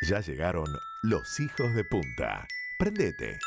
Ya llegaron los hijos de punta. Prendete.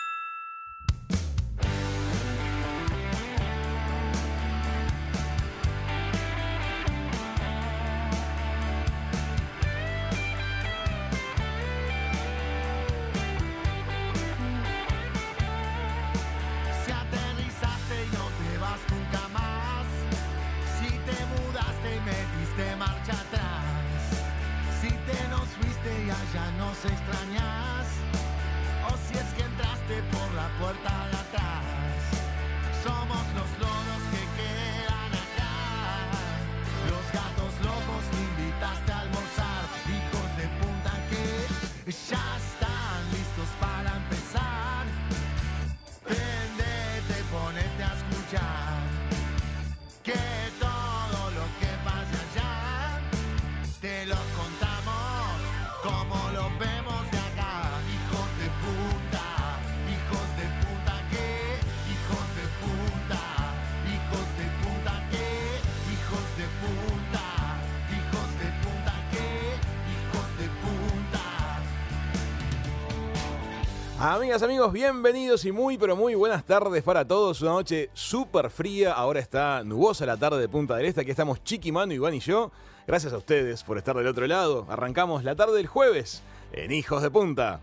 Amigas, amigos, bienvenidos y muy, pero muy buenas tardes para todos. Una noche súper fría, ahora está nubosa la tarde de Punta del Este. Aquí estamos Chiqui, Manu, Iván y yo. Gracias a ustedes por estar del otro lado. Arrancamos la tarde del jueves en Hijos de Punta.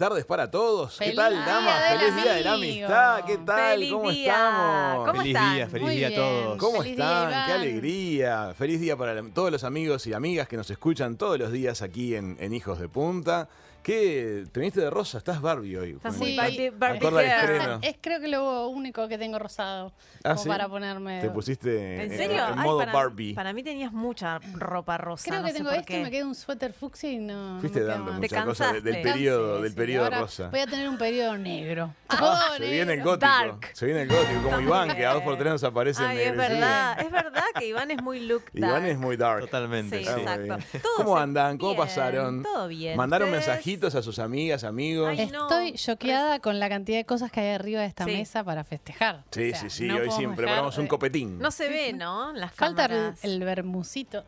Tardes para todos. ¿Qué Feliz tal, damas? Feliz día de la amistad. ¿Qué tal? Feliz ¿Cómo día. estamos? ¿Cómo feliz están? día, feliz Muy día a todos. ¿Cómo Feliz día, están? Qué alegría. Feliz día para todos los amigos y amigas que nos escuchan todos los días aquí en, en Hijos de Punta. ¿Qué? ¿Te viniste de rosa? Estás Barbie hoy. Estás muy Barbie- Barbie. Es creo que lo único que tengo rosado. Ah, como ¿sí? para ponerme. Te pusiste ¿En en- serio? en Ay, modo para, Barbie. Para mí tenías mucha ropa rosa. Creo no que tengo por esto y qué. me queda un suéter fucsia y no. Fuiste dando muchas cosas de- del periodo, Sí, del sí, periodo rosa. Voy a tener un periodo negro. Ah, Se viene el negro. gótico. Dark. Se viene el gótico, como Iván, que a dos por tres nos aparece Ay, es ennegrecido. verdad, es verdad que Iván es muy look Iván es muy dark. Totalmente. Sí, exacto. ¿Cómo andan? ¿Cómo pasaron? Todo bien. ¿Mandaron ¿Ustedes? Mensajitos a sus amigas, amigos? Ay, no. Estoy choqueada con la cantidad de cosas que hay arriba de esta Sí. mesa para festejar. Sí, O sea, sí, sí. no Hoy podemos sí dejar preparamos un de- copetín. No se ve, ¿no? Las Falta el, cámaras. el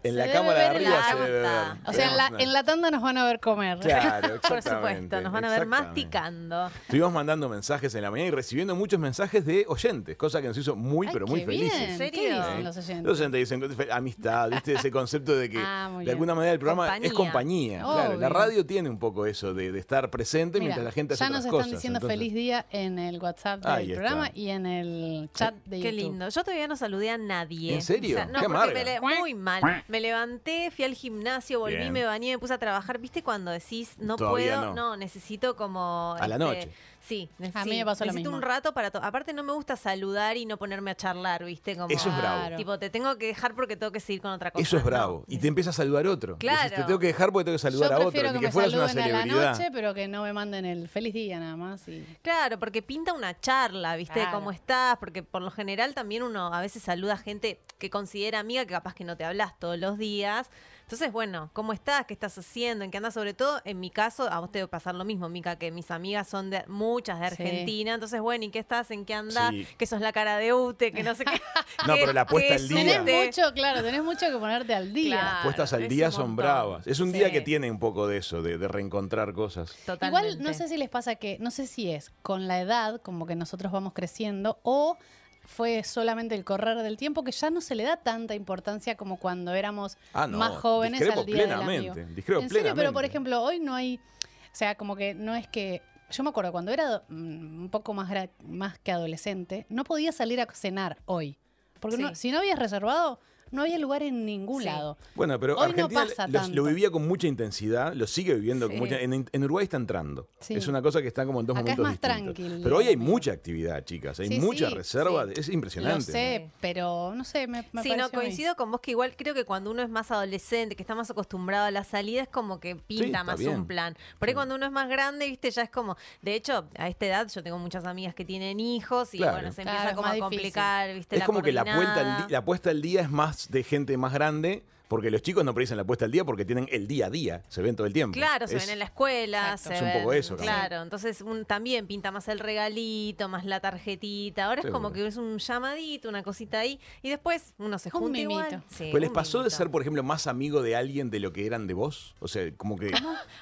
en Se la debe cámara de ver en arriba la- se debe ver. tanda. O sea, en la, Tenemos en la tanda nos van a ver comer. Claro, Por exactamente. supuesto, nos van a ver exactamente. masticando. Estuvimos mandando mensajes en la mañana y recibiendo muchos mensajes de oyentes, cosa que nos hizo muy, Ay, pero muy qué felices. bien. ¿En ¿Qué serio? dicen los oyentes? Los oyentes dicen fe- amistad, ¿viste? Ese concepto de que Ah, muy de bien. alguna manera el programa es Compañía. compañía. Claro, la Obvio. radio tiene un poco eso de, de estar presente Mira, mientras la gente hace ya nos otras están cosas. diciendo Entonces, feliz día en el WhatsApp del Ahí está. programa y en el chat de Qué YouTube. lindo. Yo todavía no saludé a nadie. ¿En serio? O sea, no, Qué porque amarga. me le- muy mal. Me levanté, fui al gimnasio, volví, Bien. me bañé, me puse a trabajar. ¿Viste cuando decís no Todavía puedo? no. necesito como. A la este, noche. Sí, neces- A mí me pasó lo necesito mismo. un rato para. to- Aparte, no me gusta saludar y no ponerme a charlar, ¿viste? Como, Eso es bravo. Tipo, te tengo que dejar porque tengo que seguir con otra cosa. Eso es No, bravo. y te empieza a saludar otro. Claro. Decís, te tengo que dejar porque tengo que saludar Yo a otro. que, que me fueras una saluden a la celebridad. noche, pero que no me manden el feliz día nada más. Y... Claro, porque pinta una charla, ¿viste? Claro. ¿Cómo estás? Porque por lo general también uno a veces saluda a gente que considera amiga, que capaz que no te hablas todos los días. Entonces, bueno, ¿cómo estás? ¿Qué estás haciendo? ¿En qué andas? Sobre todo, en mi caso, a vos te debe pasar lo mismo, Mica, que mis amigas son de muchas de Sí. Argentina. Entonces, bueno, ¿y qué estás? ¿En qué andás? Sí. Que sos la cara de Ute, que no sé qué. No, pero la puesta al día. Tenés mucho, claro, tenés mucho que ponerte al día. Claro. Puestas al día son bravas. Es un día que tiene un poco de eso, de, de reencontrar cosas. Totalmente. Igual no sé si les pasa que, no sé si es con la edad, como que nosotros vamos creciendo, o fue solamente el correr del tiempo, que ya no se le da tanta importancia como cuando éramos Ah, no, más jóvenes discrepo al día del plenamente, amigo. discrepo en serio, pero por ejemplo, hoy no hay, o sea, como que no es que yo me acuerdo cuando era mm, un poco más que adolescente, no podía salir a cenar hoy, porque no- si no habías reservado, no había lugar en ningún Sí. lado. Bueno, pero Hoy no Argentina pasa lo- vivía con mucha intensidad, lo sigue viviendo con mucha en, en Uruguay está entrando. Sí. Es una cosa que está como en dos Acá es momentos más distintos. tranquilo, Pero hoy hay mucha actividad, chicas, hay Sí, mucha sí, reserva, sí. es impresionante. Lo sé, pero no sé, me, me Sí, no, coincido con vos que igual creo que cuando uno es más adolescente, que está más acostumbrado a la salida, es como que pinta más bien. un plan. Por ahí cuando uno es más grande, viste, ya es como, de hecho, a esta edad yo tengo muchas amigas que tienen hijos y Claro. bueno, se empieza es como a difícil. complicar, viste, Es la como que la, puesta al la puesta al día es más de gente más grande, porque los chicos no precisan la puesta al día porque tienen el día a día, se ven todo el tiempo. Claro, se ven en la escuela. Exacto. se Es un poco eso, capaz. Claro, entonces un, también pinta más el regalito, más la tarjetita. Ahora es como que es un llamadito, una cosita ahí. Y después uno se Un junta mimito. igual. Sí, ¿Pues les un pasó de ser, por ejemplo, más amigo de alguien de lo que eran de vos? O sea, como que...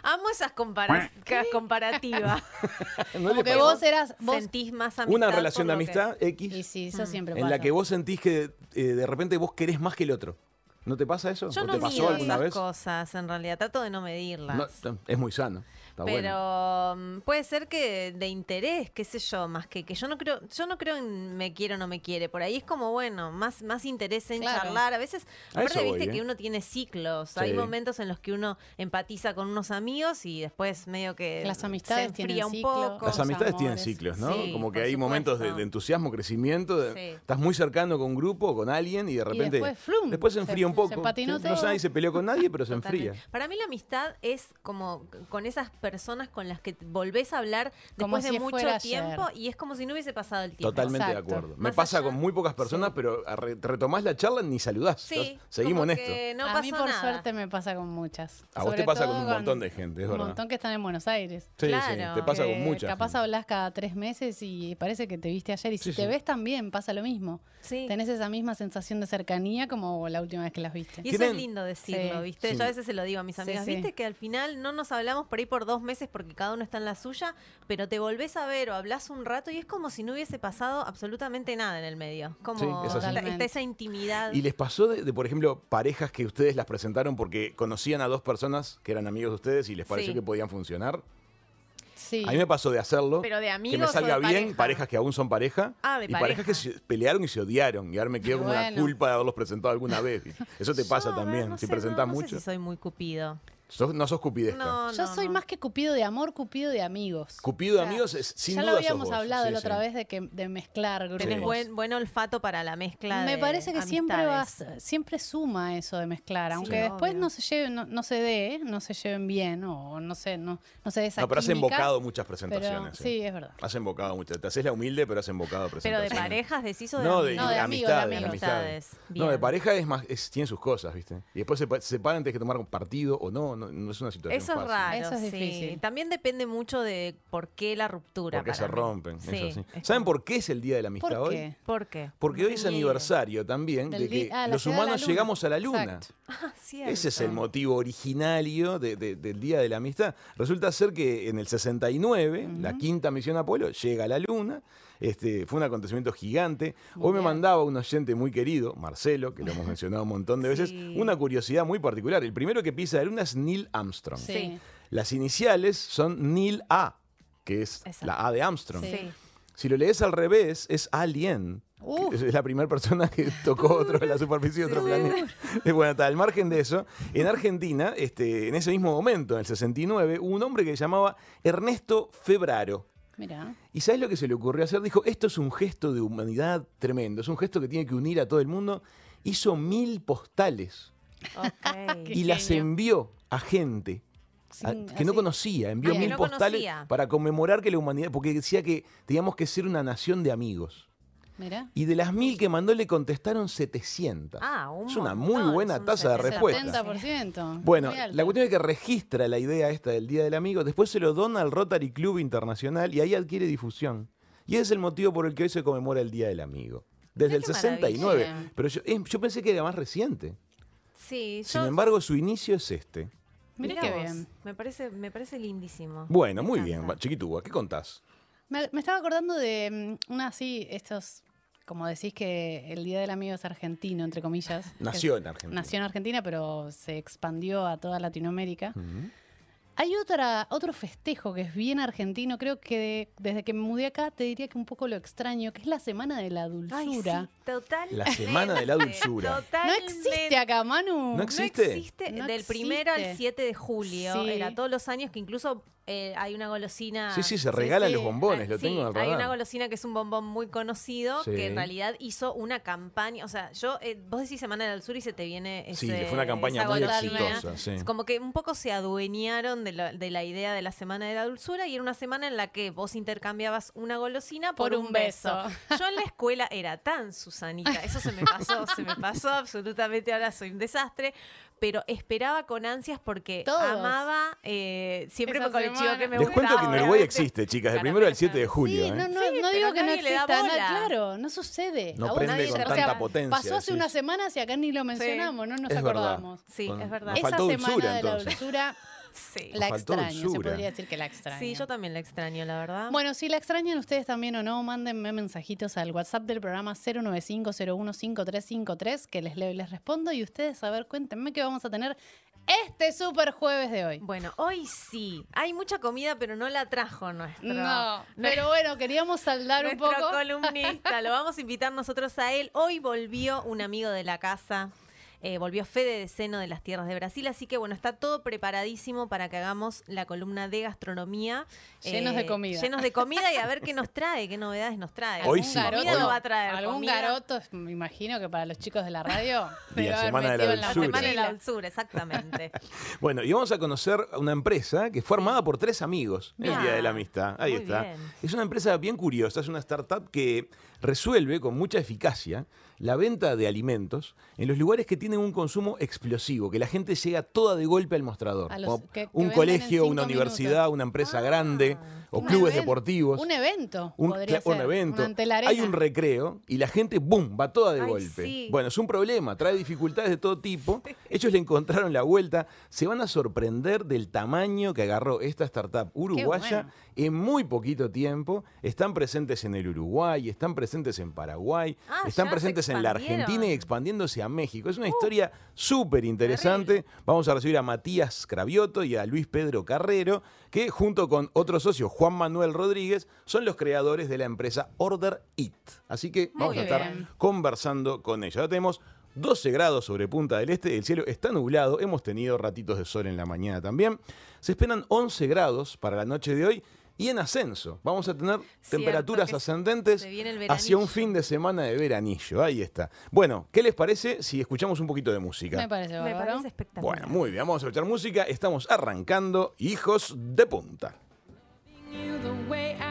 Amo esas compara- comparativas. ¿no Como que pasó? vos eras vos Sentís más amistad. Una relación de que- amistad X y sí, eso siempre en la que vos sentís que eh, de repente vos querés más que el otro. ¿No te pasa eso? Yo ¿O no te pasó mido alguna esas vez? cosas, en realidad. Trato de no medirlas. No, es muy sano. Está bueno. Pero mm, puede ser que de interés, qué sé yo, más que que yo no creo, yo no creo en me quiere o no me quiere. Por ahí es como bueno, más, más interés en Claro. charlar. A veces, A aparte eso viste voy, ¿eh? que uno tiene ciclos. Sí. Hay momentos en los que uno empatiza con unos amigos y después medio que Las amistades se tienen enfría un ciclos. poco. Las amistades tienen amores. ciclos, ¿no? Sí, Como que hay momentos de, supuesto. de entusiasmo, crecimiento. de- Sí. Estás muy cercano con un grupo, con alguien y de repente. después, flum, después se se- enfría un se poco. patinó Sí, No todo. nadie se peleó con nadie, pero se Totalmente. enfría. Para mí la amistad es como con esas personas con las que volvés a hablar Como después de mucho tiempo ayer. y es como si no hubiese pasado el tiempo. Totalmente Exacto. de acuerdo. Me Más pasa allá- con muy pocas personas, pero re- retomás la charla ni saludás. Sí, Seguimos en esto. no a mí por nada. suerte me pasa con muchas. A vos te pasa con un montón de gente, es Un verdad. montón que están en Buenos Aires. Sí, sí, Claro. te pasa con muchas. Capaz hablas cada tres meses y parece que te viste ayer. Y si Sí, te sí. ves también, pasa lo mismo. Sí. Tenés esa misma sensación de cercanía como la última vez que las viste. Y eso ¿Tienen- es lindo decirlo, Sí. ¿viste? Sí. Yo a veces se lo digo a mis Sí, amigas, sí. ¿viste? Que al final no nos hablamos por ahí por dos meses porque cada uno está en la suya, pero te volvés a ver o hablas un rato y es como si no hubiese pasado absolutamente nada en el medio. Como Sí, es está, esa intimidad. ¿Y les pasó de, de, por ejemplo, parejas que ustedes las presentaron porque conocían a dos personas que eran amigos de ustedes y les pareció Sí. que podían funcionar? Sí. A mí me pasó de hacerlo. Pero de que amigos me o de salga bien, pareja? parejas que aún son pareja. Ah, de y parejas que se pelearon y se odiaron. Y ahora me quedo como una Bueno. culpa de haberlos presentado alguna vez. Eso te pasa Yo, a ver, también. no si sé, presentás no, no sé mucho. si soy muy cupido. Sos- no sos cupidesca. No, Yo no, soy no. más que cupido de amor, cupido de amigos. Cupido de O sea, amigos es sin ya duda lo sos habíamos vos. hablado Sí, la otra sí. vez de que de mezclar grupos. Tenés buen, buen olfato para la mezcla Me de parece que siempre amistades. vas, siempre suma eso de mezclar, aunque Sí, después obvio. no se lleven, no, no se dé, no se lleven bien o no sé, no, no se dé esa No, pero has embocado muchas pero presentaciones. sí. sí, es verdad. Has embocado muchas. Te haces la humilde, pero has embocado Pero presentaciones. de parejas decís o de No, de, de de amistades, amigos. amistades. Amistades, No, de pareja es más, es- tiene sus cosas, ¿viste? Y después se, pa- se separan antes que tomar un partido o no, no, no es una situación Eso es fácil. raro, Eso es sí. difícil. También depende mucho de por qué la ruptura. Porque se mí. rompen, Sí, eso sí. es ¿Saben por qué es el Día de la Amistad ¿Por hoy? ¿Por qué? Porque hoy es aniversario también Del de di- que ah, la los la humanos luna. llegamos a la luna. Exacto. Ah, cierto. Ese es el motivo originario de- de- del Día de la Amistad. Resulta ser que en el 69, la quinta misión Apolo llega a la Luna. Este, fue un acontecimiento gigante. Hoy me mandaba un oyente muy querido, Marcelo, que lo hemos mencionado un montón de veces, Sí. una curiosidad muy particular. El primero que pisa la Luna es Neil Armstrong. Sí. Las iniciales son Neil A, que es Exacto. la A de Armstrong. Sí. Si lo lees al revés, es Alien. Uh. Es la primera persona que tocó otro en la superficie de otro planeta. Bueno, está, al margen de eso, en Argentina, este, en ese mismo momento, en el 69, hubo un hombre que se llamaba Ernesto Febraro. Mira, ¿Y sabes lo que se le ocurrió hacer? Dijo, esto es un gesto de humanidad tremendo, es un gesto que tiene que unir a todo el mundo. Hizo mil postales y las genio. envió a gente a- que no conocía, envió Ah, mil no postales conocía. para conmemorar que la humanidad, porque decía que teníamos que ser una nación de amigos. Y de las mil que mandó le contestaron 700. Ah, un es una montón, muy buena tasa de 70%. respuesta. 70%. Bueno, la cuestión es que registra la idea esta del Día del Amigo, después se lo dona al Rotary Club Internacional y ahí adquiere difusión. Y ese es el motivo por el que hoy se conmemora el Día del Amigo. Desde el Mirá qué 69. maravilla. Pero yo, yo pensé que era más reciente. Sí, Sin yo- embargo, su inicio es este. Mira mirá qué vos, bien. Me parece, me parece lindísimo. Bueno, Me muy encanta. bien. Chiquitúa, ¿qué contás? Me, me estaba acordando de mm, una así, estos como decís que el Día del Amigo es argentino, entre comillas. Nació en Argentina. Nació en Argentina, pero se expandió a toda Latinoamérica. Hay otra, otro festejo que es bien argentino, creo que de- desde que me mudé acá te diría que un poco lo extraño, que es la Semana de la Ay, Dulzura. sí, total. La semana de la dulzura. No existe acá, Manu. No existe. No existe. No Del primero al existe. 7 de julio. Sí. Era todos los años que incluso eh, hay una golosina. Sí, sí, se regalan sí. los bombones, lo sí, tengo en el hay radar. una golosina que es un bombón muy conocido Sí. que en realidad hizo una campaña. O sea, yo, eh, vos decís Semana del Sur y se te viene ese, Sí, que fue una campaña esa muy golosina. exitosa. sí. Es como que un poco se adueñaron de la, de la idea de la Semana de la Dulzura y era una semana en la que vos intercambiabas una golosina por, Por un un beso. beso. Yo en la escuela era tan Susanita, eso se me pasó, se me pasó absolutamente, ahora soy un desastre, pero esperaba con ansias porque Todos. amaba eh, siempre Esa con el chico semana. que me Les gustaba. cuento que obviamente. existe, chicas, del primero al empezar. 7 de julio. Sí, ¿eh? no, no, Sí, no digo que no nadie le da exista, no, claro, no sucede. No Aún prende nadie- con o sea, tanta potencia, Pasó hace decís. unas semanas y acá ni lo mencionamos, no nos Es verdad. acordamos. Sí, Con- es verdad. nos Esa semana dulzura, de la dulzura Sí. la faltó extraño, se podría decir que la extraño. Sí, yo también la extraño, la verdad. Bueno, si la extrañan ustedes también o no, mándenme mensajitos al WhatsApp del programa 095015353 que les leo y les respondo. Y ustedes, a ver, cuéntenme qué vamos a tener este super jueves de hoy. Bueno, hoy sí. Hay mucha comida, pero no la trajo nuestro. No, pero bueno, queríamos saldar un nuestro poco. columnista. Lo vamos a invitar nosotros a él. Hoy volvió un amigo de la casa. Eh, volvió Fede de Seno de las Tierras de Brasil, así que bueno, está todo preparadísimo para que hagamos la columna de gastronomía. eh, Llenos de comida. Llenos de comida y a ver qué nos trae, qué novedades nos trae. Hoy comida no va a traer. Algún comida. garoto, me imagino que para los chicos de la radio. Y la debe haber semana de la La semana de la dulzura, exactamente. Bueno, y vamos a conocer una empresa que fue armada por tres amigos el. Día de la Amistad. Ahí Muy está. bien. Es una empresa bien curiosa, es una startup que resuelve con mucha eficacia la venta de alimentos en los lugares que tienen un consumo explosivo, que la gente llega toda de golpe al mostrador. A los Como que- que un colegio, una universidad, minutos. una empresa Ah. grande o Un clubes deportivos. Un evento. Un, podría cla- un ser, evento. Hay un recreo y la gente, ¡boom!, va toda de Ay, golpe. sí. Bueno, es un problema, trae dificultades de todo tipo. Ellos le encontraron la vuelta. Se van a sorprender del tamaño que agarró esta startup uruguaya bueno. en muy poquito tiempo. Están presentes en el Uruguay, están presentes en Paraguay, Ah, están presentes en la Argentina y expandiéndose a México. Es una historia súper interesante. Vamos a recibir a Matías Cravioto y a Luis Pedro Carrero, que junto con otro socio, Juan Manuel Rodríguez, son los creadores de la empresa Order It. Así que Muy vamos a estar bien. conversando con ellos. Ya tenemos 12 grados sobre Punta del Este, el cielo está nublado, hemos tenido ratitos de sol en la mañana también. Se esperan 11 grados para la noche de hoy y en ascenso. Vamos a tener Cierto temperaturas ascendentes hacia un fin de semana de veranillo. Ahí está. Bueno, ¿qué les parece si escuchamos un poquito de música? Me parece Me parece espectacular. Bueno, muy bien, vamos a escuchar música. Estamos arrancando Hijos de Punta. You the way I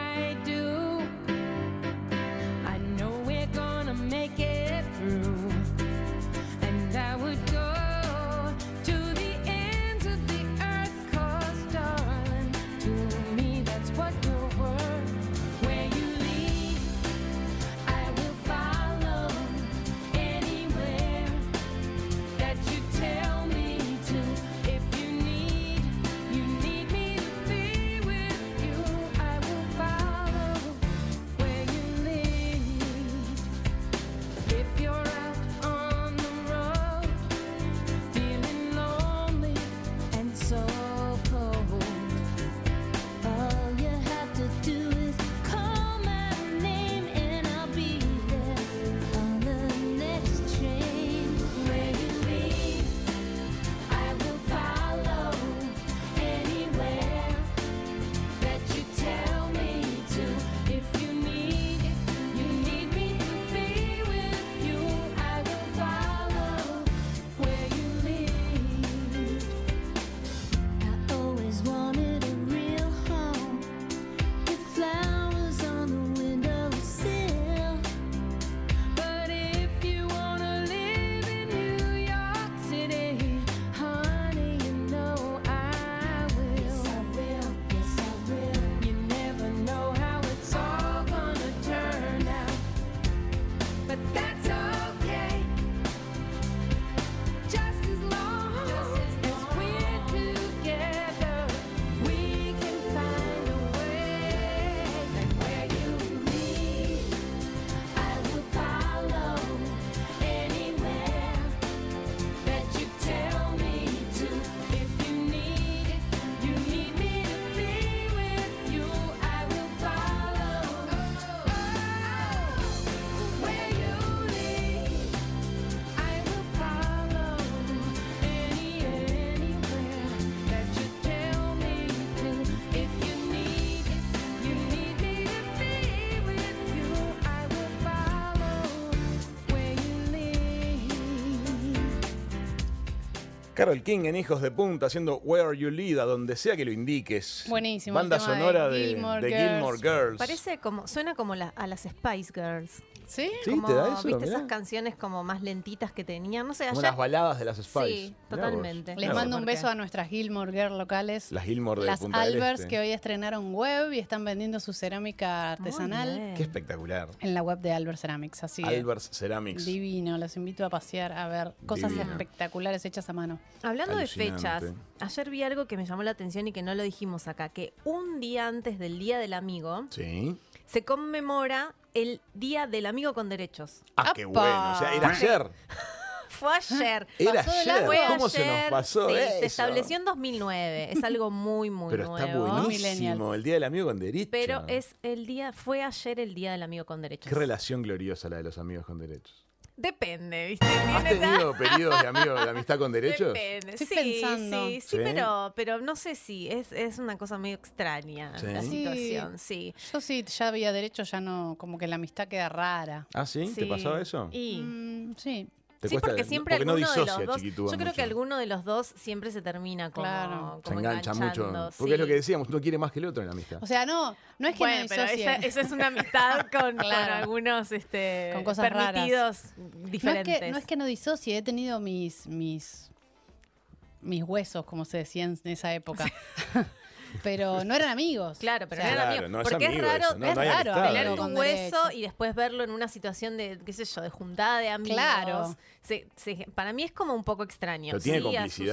Carol King en Hijos de Punta haciendo Where You Lead, a donde sea que lo indiques. Buenísimo, Banda el tema de sonora de, Gilmore de Girls. Gilmore Girls. Parece como, suena como la- a las Spice Girls. ¿Sí? Sí, como, te da eso, ¿Viste mirá. esas canciones como más lentitas que tenían? No sé, Como ayer... las baladas de las Spice. Sí, Mirá vos. totalmente. Les mando un beso a nuestras Gilmore Girl locales. Las Gilmore de Las Punta del Albers Este. que hoy estrenaron web y están vendiendo su cerámica artesanal. Qué espectacular. en la web de Albert Ceramics. Así Albers Ceramics. divino, los invito a pasear a ver cosas Divino. espectaculares hechas a mano. Hablando de fechas, ayer vi algo que me llamó la atención y que no lo dijimos acá, que un día antes del Día del Amigo Sí. se conmemora el Día del Amigo con Derechos. Ah, qué ¡Apa! bueno. O sea, era ayer. Fue ayer. Era Pasó de ayer. Fue ¿Cómo se nos pasó sí, eso? Se estableció en 2009. Es algo muy, muy Pero está nuevo. buenísimo. Millennial. El Día del Amigo con Derecho. Pero es el día, fue ayer el Día del Amigo con Derechos. Qué relación gloriosa la de los amigos con derechos. Depende, ¿viste? ¿Has tenido periodos de amigos de amistad con derechos? Depende. Estoy sí, pensando. Sí, sí, Sí. Pero, pero no sé si es, es una cosa medio extraña Sí. la situación, sí. Yo sí, ya había derecho, ya no, como que la amistad queda rara. ¿Ah, sí? ¿Te pasaba eso? Y, Mm, sí. ¿Te sí, cuesta- porque siempre porque no alguno de disocia los dos. Yo creo que mucho. alguno de los dos siempre se termina como, Claro. Se como engancha mucho. Porque es lo sí. que decíamos, uno quiere más que el otro en la amistad. O sea, no, no es que Bueno, no pero esa, esa es una amistad con, con Claro. algunos este, Con cosas raras. permitidos No es, diferentes. que, no es que no disocie, he tenido mis, mis, mis huesos, como se decía en esa época. Pero no eran amigos. Claro, pero O sea, no eran Claro, amigos. no es porque amigo es raro, eso, no, es no raro tener tu hueso derecho. y después verlo en una situación de, qué sé yo, de juntada de amigos. Claro. Se- se- para mí es como un poco extraño. Pero tiene Sí.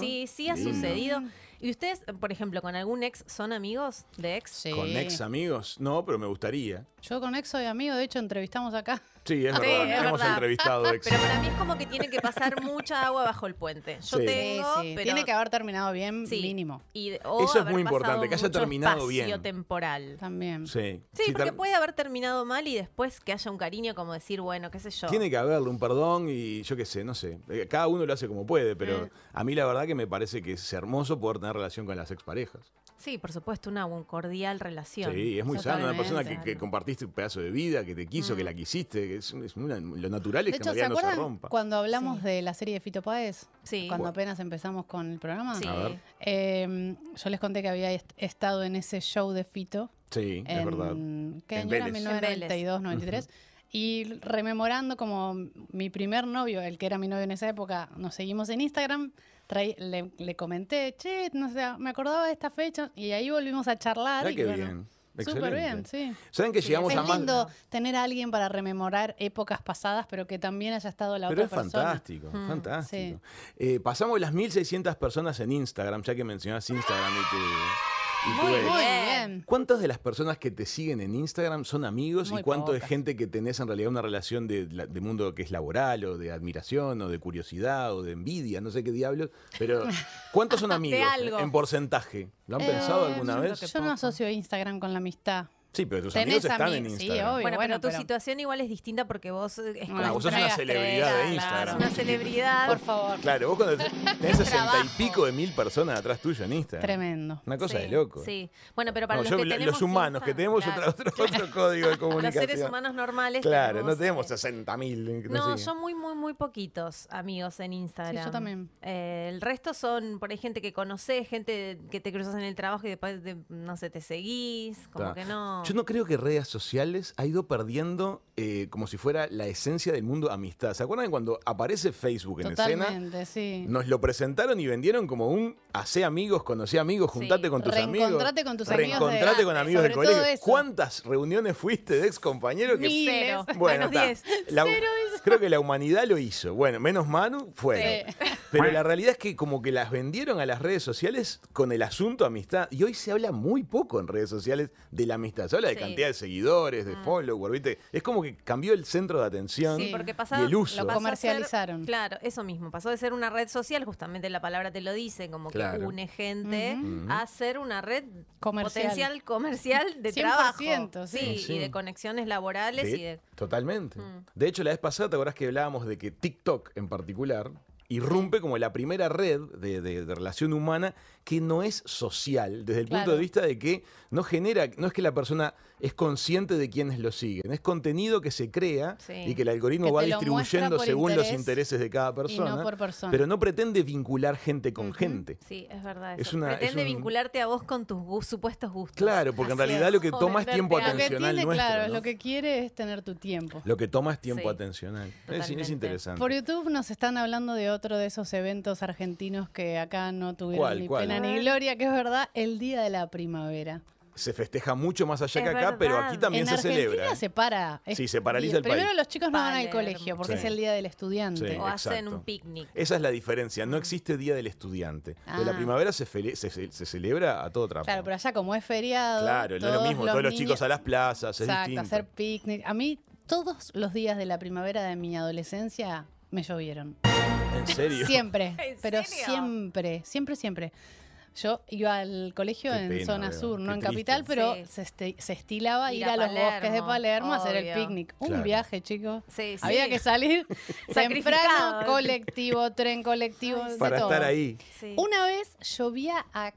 Sí, sí ha Lindo. sucedido. ¿Y ustedes, por ejemplo, con algún ex son amigos de ex? Sí. ¿Con ex amigos? No, pero me gustaría. Yo con ex soy amigo, de hecho entrevistamos acá. Sí, es Sí, verdad. es Hemos verdad. entrevistado ex. Pero para mí es como que tiene que pasar mucha agua bajo el puente. Yo Sí. tengo, Sí, sí, pero Tiene que haber terminado bien, sí. mínimo. Y o Eso es haber muy pasado importante, que haya mucho terminado bien. espacio temporal. También. Sí. Sí, Si porque ter- puede haber terminado mal y después que haya un cariño como decir, bueno, qué sé yo. Tiene que haberle un perdón y yo qué sé, no sé. Eh, Cada uno lo hace como puede, pero Mm. a mí la verdad que me parece que es hermoso poder tener relación con las exparejas. Sí, por supuesto, una un cordial relación. Sí, es muy sano. Una persona que, que compartiste un pedazo de vida, que te quiso, que Mm. la quisiste. que es, es una- lo natural es De que hecho, en ¿se realidad no se rompa. cuando hablamos Sí. de la serie de Fito Páez? Sí. Cuando Bueno. apenas empezamos con el programa. Sí. Eh, yo les conté que había est- estado en ese show de Fito. Sí, es verdad. en, ¿Qué En año era? Vélez. 1992, 93. Y rememorando como mi primer novio, el que era mi novio en esa época, nos seguimos en Instagram, traí- le, le comenté, che, no sé, me acordaba de esta fecha, y ahí volvimos a charlar. Y qué bueno, bien. Súper bien, sí. ¿Saben que Sí, llegamos Es a más? lindo tener a alguien para rememorar épocas pasadas, pero que también haya estado la Pero es otra persona. fantástico, Mm, fantástico. Eh, pasamos las 1600 personas en Instagram, ya que mencionás Instagram y tu, y tu Muy ex. Muy Bien. ¿Cuántas de las personas que te siguen en Instagram son amigos Muy y cuánto de pocas. gente que tenés en realidad una relación de, mundo que es laboral o de admiración o de curiosidad o de envidia, no sé qué diablos? Pero ¿cuántos son amigos algo. en porcentaje? ¿Lo han Eh, pensado alguna yo vez? Yo no asocio Instagram con la amistad. Sí, pero tus Tenés amigos están en ami- sí, Instagram. obvio. Bueno, bueno, pero tu pero- situación igual es distinta porque vos eh, es Ah, como vos sos una celebridad de estrella, Instagram. es una celebridad. Por favor. Claro, vos cuando tenés sesenta y pico de mil personas atrás tuyo en Instagram. Tremendo. Una cosa Sí, de loco. Sí. Bueno, pero para No, los yo- que tenemos los humanos, que Insta- tenemos claro. otro, otro, otro código de Los comunicación. seres humanos normales. Claro, no tenemos, tenemos eh, 60 mil. No, yo muy, muy, muy poquitos amigos en Instagram. Sí, yo también. Eh, el resto son por ahí gente que conoces, gente que te cruzas en el trabajo y después, de- no sé, te seguís, como Claro. que no. Yo no creo que redes sociales ha ido perdiendo eh, como si fuera la esencia del mundo amistad. ¿Se acuerdan cuando aparece Facebook en escena? Totalmente, sí. Nos lo presentaron y vendieron como un hacé amigos, conocí amigos, Sí. juntate con tus amigos. Reencontrate con tus amigos de- Reencontrate con amigos del colegio. eso. ¿Cuántas reuniones fuiste de ex compañeros que Miles. Cero. Bueno, Menos está. 10. La- Cero creo que la humanidad lo hizo. Bueno, menos Manu, fueron. Sí. Pero la realidad es que como que las vendieron a las redes sociales con el asunto amistad. Y hoy se habla muy poco en redes sociales de la amistad. Se habla de Sí. cantidad de seguidores, de followers, ¿viste? Es como que cambió el centro de atención Sí, porque pasaba, y el uso. Lo comercializaron. ser- claro, eso mismo. Pasó de ser una red social, justamente la palabra te lo dice, como Claro. que une gente, Ujú. a ser una red Comercial. potencial comercial de 100%, trabajo. sí. Sí. y de conexiones laborales De- y de. Totalmente. Mm. De hecho, la vez pasada, ¿te acordás que hablábamos de que TikTok en particular irrumpe como la primera red de, relación humana que no es social, desde el punto de vista de que no genera, no es que la persona es consciente de quienes lo siguen, es contenido que se crea Sí. y que el algoritmo Que va lo distribuyendo según los intereses de cada persona, no por persona. pero no pretende vincular gente con gente. Sí, es verdad. Es una- Pretende es un- vincularte a vos con tus gu- supuestos gustos. Claro, porque en realidad es. lo que toma es tiempo atencional tiene, nuestro, claro, ¿no? lo que quiere es tener tu tiempo. Lo que toma es tiempo Sí. atencional. Es- interesante. Por YouTube nos están hablando de otro de esos eventos argentinos que acá no tuvieron ¿Cuál, ni cuál? pena A ni ver. gloria, que es verdad, el Día de la Primavera. Se festeja mucho más allá Es que acá, pero aquí también en se Argentina celebra. ¿eh? se para. Es- Sí, se paraliza el Primero país. los chicos no van al colegio porque Sí. es el Día del Estudiante. Sí. O hacen un picnic. Esa es la diferencia. No existe Día del Estudiante. De la Ah. primavera se, fele- se, se- se celebra a todo trapo. Claro, pero allá como es feriado. Claro, no es lo mismo. Todos los niños- chicos a las plazas, es Exacto, distinto. hacer picnic. A mí todos los días de la primavera de mi adolescencia me llovieron. ¿En serio? Siempre, ¿En pero serio? siempre, siempre, siempre. Yo iba al colegio Qué en pena, zona sur, qué no en triste. capital, pero Sí. se, este- se estilaba Ir ir a a, los bosques de Palermo, a hacer el obvio. picnic. Un Claro. viaje, chicos. Sí, Había sí. que salir Sacrificado. temprano, colectivo, tren colectivo, Ay, de Para todo. estar ahí. Sí. Una vez llovía a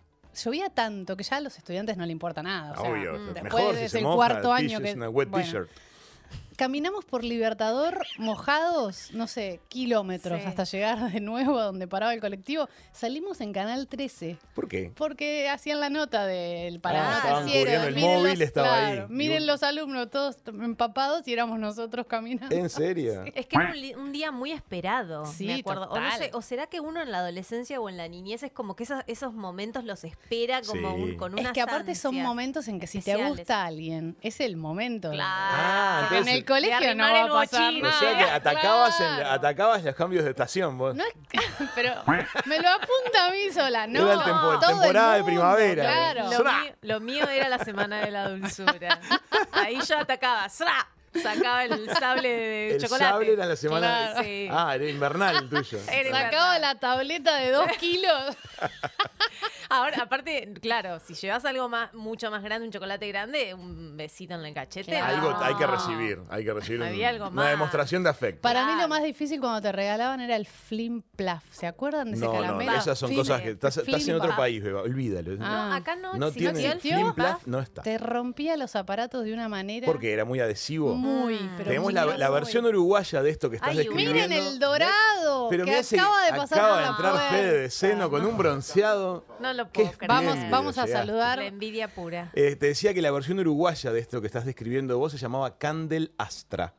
llovía tanto que ya a los estudiantes no le importa nada. o sea, Obvio. mm, después Mejor si el moja, cuarto año t-shirt, que es una wet bueno, t-shirt. Caminamos por Libertador mojados, no sé, kilómetros Sí. hasta llegar de nuevo a donde paraba el colectivo. Salimos en Canal 13 ¿Por qué? porque hacían la nota del Ah, financiero, cubriendo el miren móvil, los- estaba ahí. claro, Miren los alumnos todos empapados y éramos nosotros caminando. ¿En serio? Es que era un, día muy esperado, Sí, me acuerdo. O, no total. sé, o será que uno en la adolescencia o en la niñez es como que esos, esos momentos los espera como Sí. un- con Es unas que aparte son momentos en que si te gusta alguien, es el momento. Claro. Ah, en el colegio no va a pasar. O sea que atacabas, en- atacabas los cambios de estación vos. No es pero me lo apunta a mí sola, no. Era el tempo- todo el temporada de primavera. Claro. Lo mío, lo mío era la semana de la dulzura. Ahí yo atacaba. ¡Sra! Sacaba el sable de el chocolate. sable era la semana. Claro. Sí. Ah, era invernal el tuyo. Era Sacaba invernal. la tableta de dos kilos. Ahora, aparte, claro, si llevas algo más, mucho más grande, un chocolate grande, un besito en el cachete. Claro. Algo no. hay que recibir, hay que recibir un- Había algo una más. demostración de afecto. Para mí Claro. lo más difícil cuando te regalaban era el flim plaf. ¿Se acuerdan de ese No, no, caramelo? esas son Flim- cosas que estás, estás en otro país, Beba, olvídalo. Ah. No, acá no, no tiene el ¿Existió? Flim Plaf. no está. Te rompía los aparatos de una manera Porque era muy adhesivo. Muy, Mm. pero Tenemos muy la, versión uruguaya de esto que estás Ay, describiendo. Miren el dorado Pero que mirá ese- acaba de pasar acaba por de la entrar puerta. Fede de seno con un bronceado. No lo Qué puedo creer. Vamos, Bien, vamos a llegaste. saludar. La envidia pura. Eh, te decía que la versión uruguaya de esto que estás describiendo vos se llamaba Candel Astra.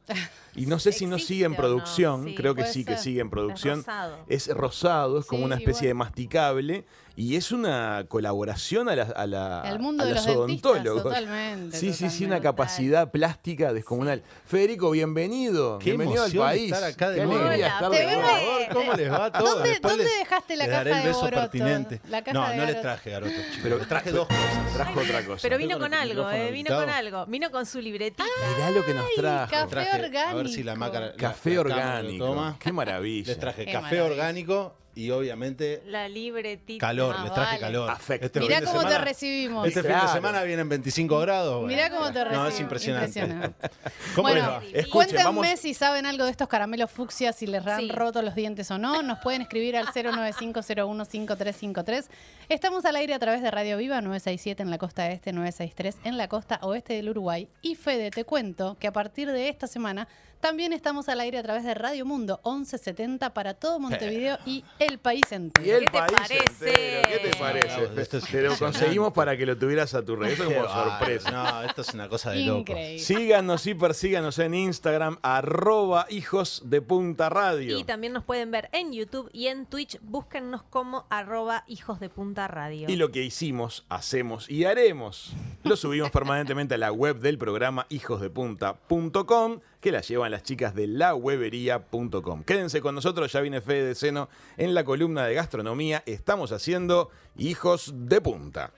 Y no sé si no ¿Existe sigue en no? producción, Sí, creo que puede sí que ser. sigue en producción. rosado. Es rosado, es como Sí, una especie de masticable y es una colaboración a, la, a, la- Al mundo a de los odontólogos. totalmente, Sí, sí, sí, una capacidad plástica descomunal. Federico, bienvenido. Qué bienvenido al emoción país. estar acá de Qué alegría Hola, estar de ¿cómo les va a todos? ¿Dónde- dónde les- dejaste la les caja daré el de beso Garoto? pertinente. La caja no, de no les traje garoto. Pero- les traje dos cosas. Trajo otra cosa. Pero vino Con algo, eh, vino con algo. Vino con su libretita. Mirá lo que nos trajo. café Traje- A ver orgánico. si la la- Café orgánico. toma. Qué maravilla. Les traje Qué café maravilla. orgánico y obviamente La libretita. calor. Ah, les traje vale. calor. Afecto. Este Mirá cómo te recibimos. Este fin de semana vienen 25 grados. bueno. Mirá cómo te No, recibimos. es impresionante. Impresionante. ¿Cómo les Bueno, va? Escuchen, Cuéntenme vamos- si saben algo de estos caramelos fucsia, si les han Sí. roto los dientes o no. Nos pueden escribir al 095015353. Estamos al aire a través de Radio Viva 967 en la costa este, 963 en la costa oeste del Uruguay. Y Fede, te cuento que a partir de esta semana también estamos al aire a través de Radio Mundo 1170 para todo Montevideo y el país Y entero. el ¿Qué te país parece? entero, ¿Qué te parece? No, esto es Te lo conseguimos para que lo tuvieras a tu red. Eso Qué como sorpresa. No, esto es una cosa de loco. Increíble. Síganos y persíganos en Instagram, arroba hijos de punta radio. Y también nos pueden ver en YouTube y en Twitch. Búsquennos como arroba hijos de punta radio. Y lo que hicimos, hacemos y haremos, lo subimos permanentemente a la web del programa hijosdepunta.com, que la llevan las chicas de lawebería.com. Quédense con nosotros, ya viene Fede de Seno en la columna de gastronomía. Estamos haciendo Hijos de Punta.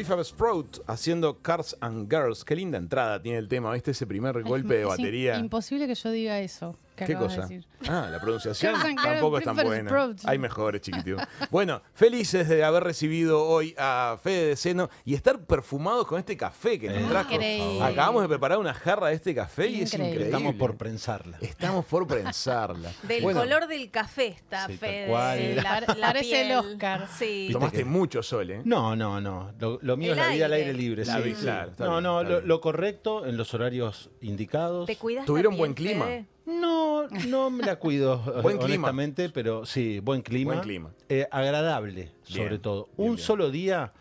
Prefab Sprout haciendo Cars and Girls. Qué linda entrada tiene el tema, ¿viste? Ese primer golpe de Es batería. imposible que yo diga eso. Que ¿Qué de cosa? decir. Ah, la pronunciación tampoco es tan buena. Hay mejores, chiquitito. Bueno, felices de haber recibido hoy a Fede de Seno y estar perfumados con este café que nos trajo. Increíble. Acabamos de preparar una jarra de este café y es Increíble. Estamos por prensarla. Estamos por prensarla. Del Bueno, color del café está Sí, Fede. cual. La, la Parece el. Oscar. Sí. Tomaste que- mucho sol, ¿eh? No, no, no. Lo, lo mío El es la vida al aire. libre. La sí, vi- sí. claro, no, bien, no, lo, correcto en los horarios indicados. ¿Te cuidas la ¿Tuvieron buen clima? Fede? No, no me la cuido, Buen clima. honestamente, pero sí, buen clima. Buen clima. Eh, agradable, Bien, sobre todo. bien, Un bien. solo día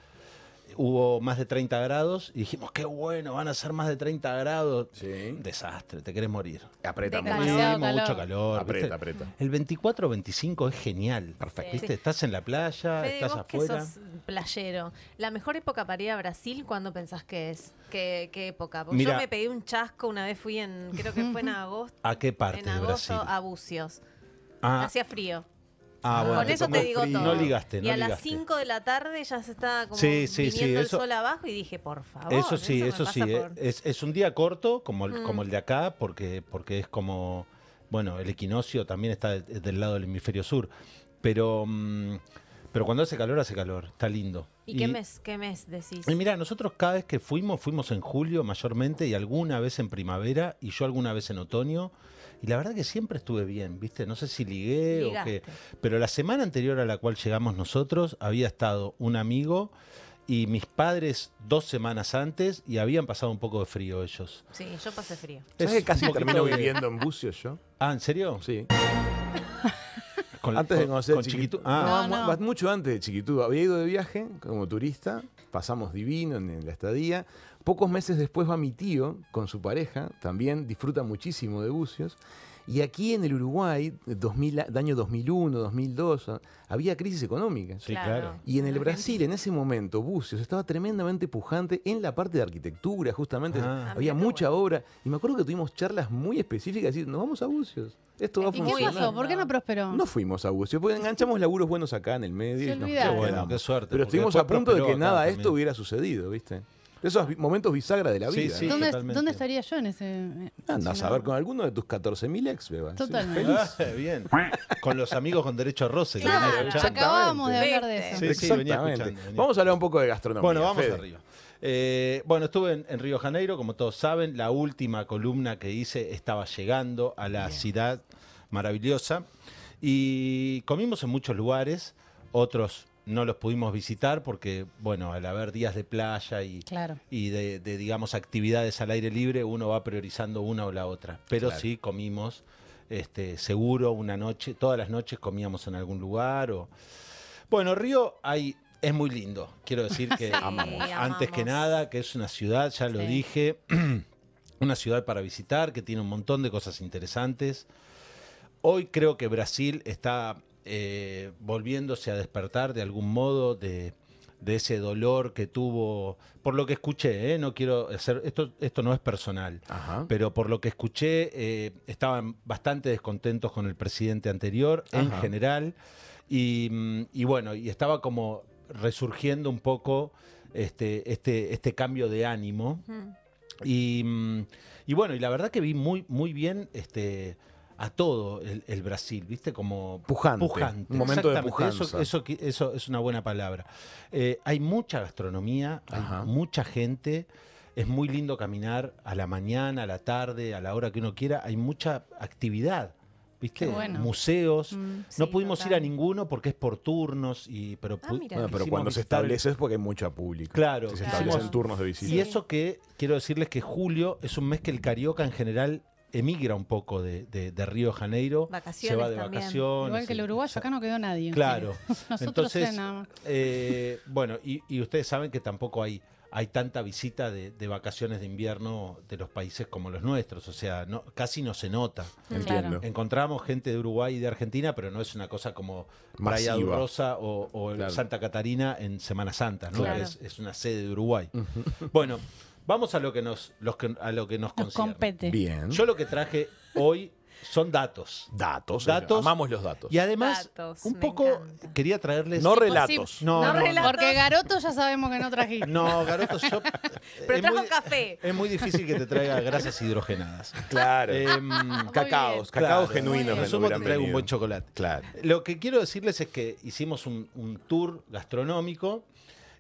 hubo más de 30 grados y dijimos, qué bueno, van a ser más de 30 grados. Sí. Desastre, te querés morir. Aprieta De mucho. Calor. mucho calor. Aprieta, ¿viste? aprieta. El 24-25 es genial. Perfecto. ¿Viste? Sí. Estás en la playa, Fede, estás vos que afuera. sos playero, la mejor época para ir a Brasil, ¿cuándo pensás que es? ¿Qué, qué época? Porque Mira. yo me pegué un chasco una vez, fui en, creo que fue en agosto. ¿A qué parte en de agosto Brasil? a Bucios. Ah, Hacía frío. Ah, bueno, Con eso te digo frío. todo. No ligaste, y no a las ligaste. 5 de la tarde ya se estaba como Sí, sí, sí, viniendo eso- el sol abajo y dije, por favor. Eso sí, eso sí. por- Es, es un día corto, como el, Mm. como el de acá, porque, porque es como, bueno, el equinoccio también está de- del lado del hemisferio sur. Pero, mm, pero cuando hace calor, hace calor. Está lindo. ¿Y, qué mes, qué mes decís? Y mira, nosotros cada vez que fuimos, fuimos en julio mayormente y alguna vez en primavera y yo alguna vez en otoño. Y la verdad que siempre estuve bien, ¿viste? No sé si ligué o Ligaste. qué. Pero la semana anterior a la cual llegamos nosotros, había estado un amigo y mis padres dos semanas antes y habían pasado un poco de frío ellos. Sí, yo pasé frío. ¿Sabes Es que casi termino de- viviendo en Bucios yo? Ah, ¿en serio? Sí. Con- Antes de con- conocer con Chiquitu. Chiquitu- Ah, No, No, mu- no. mucho antes de Chiquitú. Había ido de viaje como turista, pasamos divino en la estadía. Pocos meses después va mi tío con su pareja, también disfruta muchísimo de Bucios. Y aquí en el Uruguay, 2000, a- año 2001, 2002, ah, había crisis económica. Sí, Claro. Y en el. Brasil, en ese momento, Bucios estaba tremendamente pujante en la parte de arquitectura, justamente. Ah. había mira qué mucha bueno. obra. Y me acuerdo que tuvimos charlas muy específicas, decir, nos vamos a Bucios. Esto va a ¿Y qué funcionar. pasó? ¿Por qué no prosperó? No fuimos a Bucios, porque enganchamos laburos buenos acá en el medio. Se y nos. Qué bueno, qué suerte. Pero estuvimos a punto de que nada de esto hubiera sucedido, ¿viste? Esos momentos bisagra de la Sí, vida. sí. ¿no? ¿Dónde, totalmente. ¿Dónde estaría yo en ese...? Andás a ver con alguno de tus 14.000 ex, beba. Sí, Totalmente. feliz. Ah, bien. Con los amigos con derecho a roce. que Claro, venía escuchando. acabábamos de hablar de eso. Sí, sí, venía Exactamente. escuchando, venía Vamos a hablar un poco de gastronomía. Bueno, vamos Fede. a Río. Eh, bueno, estuve en, en Río de Janeiro, como todos saben, la última columna que hice estaba llegando a la ciudad maravillosa y comimos en muchos lugares, otros no los pudimos visitar porque, bueno, al haber días de playa y, Claro. y de, de, digamos, actividades al aire libre, uno va priorizando una o la otra. Pero Claro. sí comimos, este, seguro, una noche, todas las noches comíamos en algún lugar. O... Bueno, Río hay, es muy lindo, quiero decir que Sí, antes que amamos. nada, que es una ciudad, ya lo Sí. dije, una ciudad para visitar, que tiene un montón de cosas interesantes. Hoy creo que Brasil está eh, volviéndose a despertar de algún modo de, de ese dolor que tuvo, por lo que escuché, ¿eh? no quiero hacer, esto, esto no es personal, Ajá. pero por lo que escuché eh, estaban bastante descontentos con el presidente anterior en general y, mm, y bueno, y estaba como resurgiendo un poco este, este, este cambio de ánimo. Mm. Y, mm, y bueno, y la verdad que vi muy, muy bien este, a todo el, el Brasil, ¿viste? Como Pujante, un momento de Exactamente, Eso, pujanza. eso, qui- eso es una buena palabra. Eh, hay mucha gastronomía, Ajá. hay mucha gente. Es muy lindo caminar a la mañana, a la tarde, a la hora que uno quiera. Hay mucha actividad, ¿viste? Bueno. Museos. Mm, no sí, pudimos ir total. a ninguno porque es por turnos, y, pero Ah. Bueno, pero cuando se establece es porque hay mucha pública. Claro, Si se Claro. establecen turnos de visita. y eso que quiero decirles que julio es un mes que el carioca en general emigra un poco de, de- de Río de Janeiro. Vacaciones se va de también. vacaciones. Igual que el uruguayo, acá no quedó nadie. Claro. Nosotros Entonces, tres nada más. eh, bueno, y, y ustedes saben que tampoco hay, hay tanta visita de, de vacaciones de invierno de los países como los nuestros. O sea, no, casi no se nota. Entiendo. Claro. Encontramos gente de Uruguay y de Argentina, pero no es una cosa como Playa Masiva. Rosa o, o Claro. Santa Catarina en Semana Santa, ¿no? Claro. Es, es una sede de Uruguay. Bueno, vamos a lo que nos, los que- a lo que nos, Nos concierne. compete. Bien. Yo lo que traje hoy son datos. Datos. Datos. Amamos los datos. Y además, Datos, un me poco encanta. quería traerles... no Sí, relatos. No, No no, relatos. Porque Garoto ya sabemos que no trajiste. No, Garoto, yo... Pero es trajo muy- café. Es muy difícil que te traiga grasas hidrogenadas. Claro. Em, cacaos, cacaos claro, genuinos. me Presumo que hubieran te traigo un buen chocolate. Claro. Lo que quiero decirles es que hicimos un, un tour gastronómico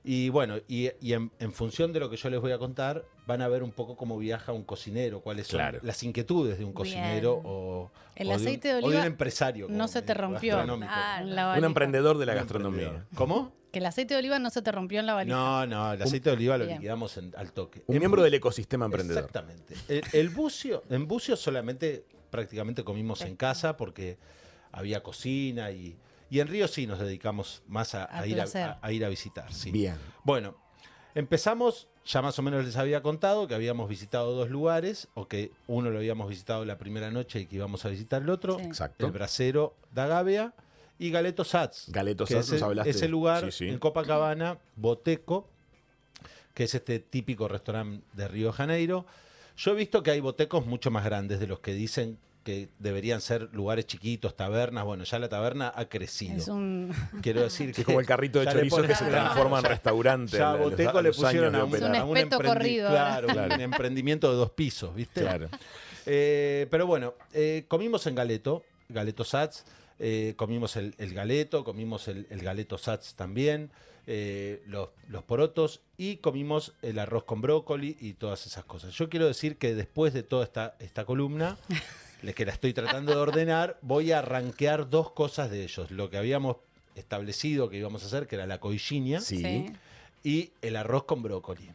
y bueno, y, y en, en función de lo que yo les voy a contar, van a ver un poco cómo viaja un cocinero, cuáles son Claro. las inquietudes de un cocinero Bien. o, El o aceite un, de o un empresario. no se te rompió. la Un emprendedor de la Un gastronomía. ¿Cómo? Que el aceite de oliva no se te rompió en la valija. No, no, el aceite de oliva lo Bien. liquidamos en- al toque. Un En miembro del ecosistema emprendedor. Exactamente. El, el bucio, en bucio solamente prácticamente comimos en casa porque había cocina y, y en Río sí nos dedicamos más a, ir, a, placer. a- a ir a visitar. Sí. Bien. Bueno, empezamos, ya más o menos les había contado que habíamos visitado dos lugares, o que uno lo habíamos visitado la primera noche y que íbamos a visitar el otro, Sí. Exacto. el brasero da Gavia y Galeto Sats. Galeto que Sats, es nos el- hablaste. Ese lugar Sí, sí. en Copacabana, Boteco, que es este típico restaurante de Río de Janeiro. Yo he visto que hay botecos mucho más grandes de los que dicen que deberían ser lugares chiquitos, tabernas. Bueno, ya la taberna ha crecido. Es un. Quiero decir que Es como el carrito de chorizos que se transforma en restaurante. Ya a Boteco le pusieron a un, a corrido. Claro, Claro. un emprendimiento de dos pisos, ¿viste? Claro. Eh, pero bueno, eh, comimos en Galeto, Galeto Sats, eh, comimos el, el Galeto, comimos el, el Galeto Sats también, eh, los, los porotos y comimos el arroz con brócoli y todas esas cosas. Yo quiero decir que después de toda esta, esta columna, le- que la estoy tratando de ordenar, voy a rankear dos cosas de ellos. Lo que habíamos establecido que íbamos a hacer, que era la coillinia, Sí. Y el arroz con brócoli.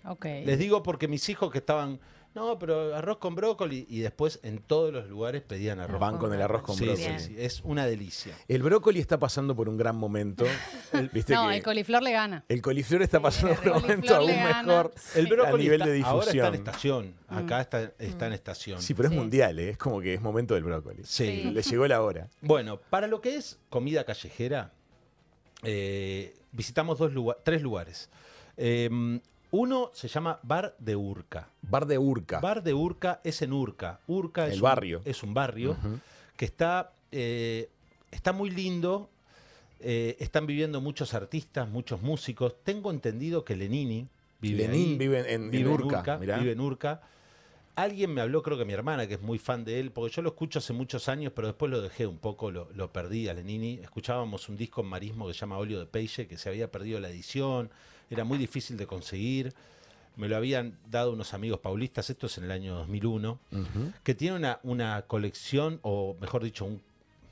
Les digo porque mis hijos que estaban, no, pero arroz con brócoli, y después en todos los lugares pedían arroz. Van con el arroz con Sí, brócoli. sí, sí, es una delicia. El brócoli está pasando por un gran momento. el- Viste no, que el coliflor le gana. el coliflor está pasando el por un momento coliflor aún le gana. mejor el a nivel está- de ahora está en difusión. estación. Mm. Acá está, está en estación. Sí, pero es Sí. mundial, ¿eh? es como que es momento del brócoli. Sí. Le llegó la hora. Bueno, para lo que es comida callejera, eh, visitamos dos lugar- tres lugares. Eh, uno se llama Bar de Urca. Bar de Urca. Bar de Urca es en Urca. Urca es El un, barrio. Es un barrio que está, eh, está muy lindo. eh, están viviendo muchos artistas, muchos músicos. Tengo entendido que Lenini vive Lenin ahí. vive en, Urca. vive en Urca. Alguien me habló, creo que mi hermana, que es muy fan de él, porque yo lo escucho hace muchos años, pero después lo dejé un poco, lo, lo perdí a Lenini. Escuchábamos un disco en marismo que se llama Olio de Peixe, que se había perdido la edición, era muy difícil de conseguir. Me lo habían dado unos amigos paulistas, esto es en el año 2001, Ujú. que tiene una, una colección, o mejor dicho, un,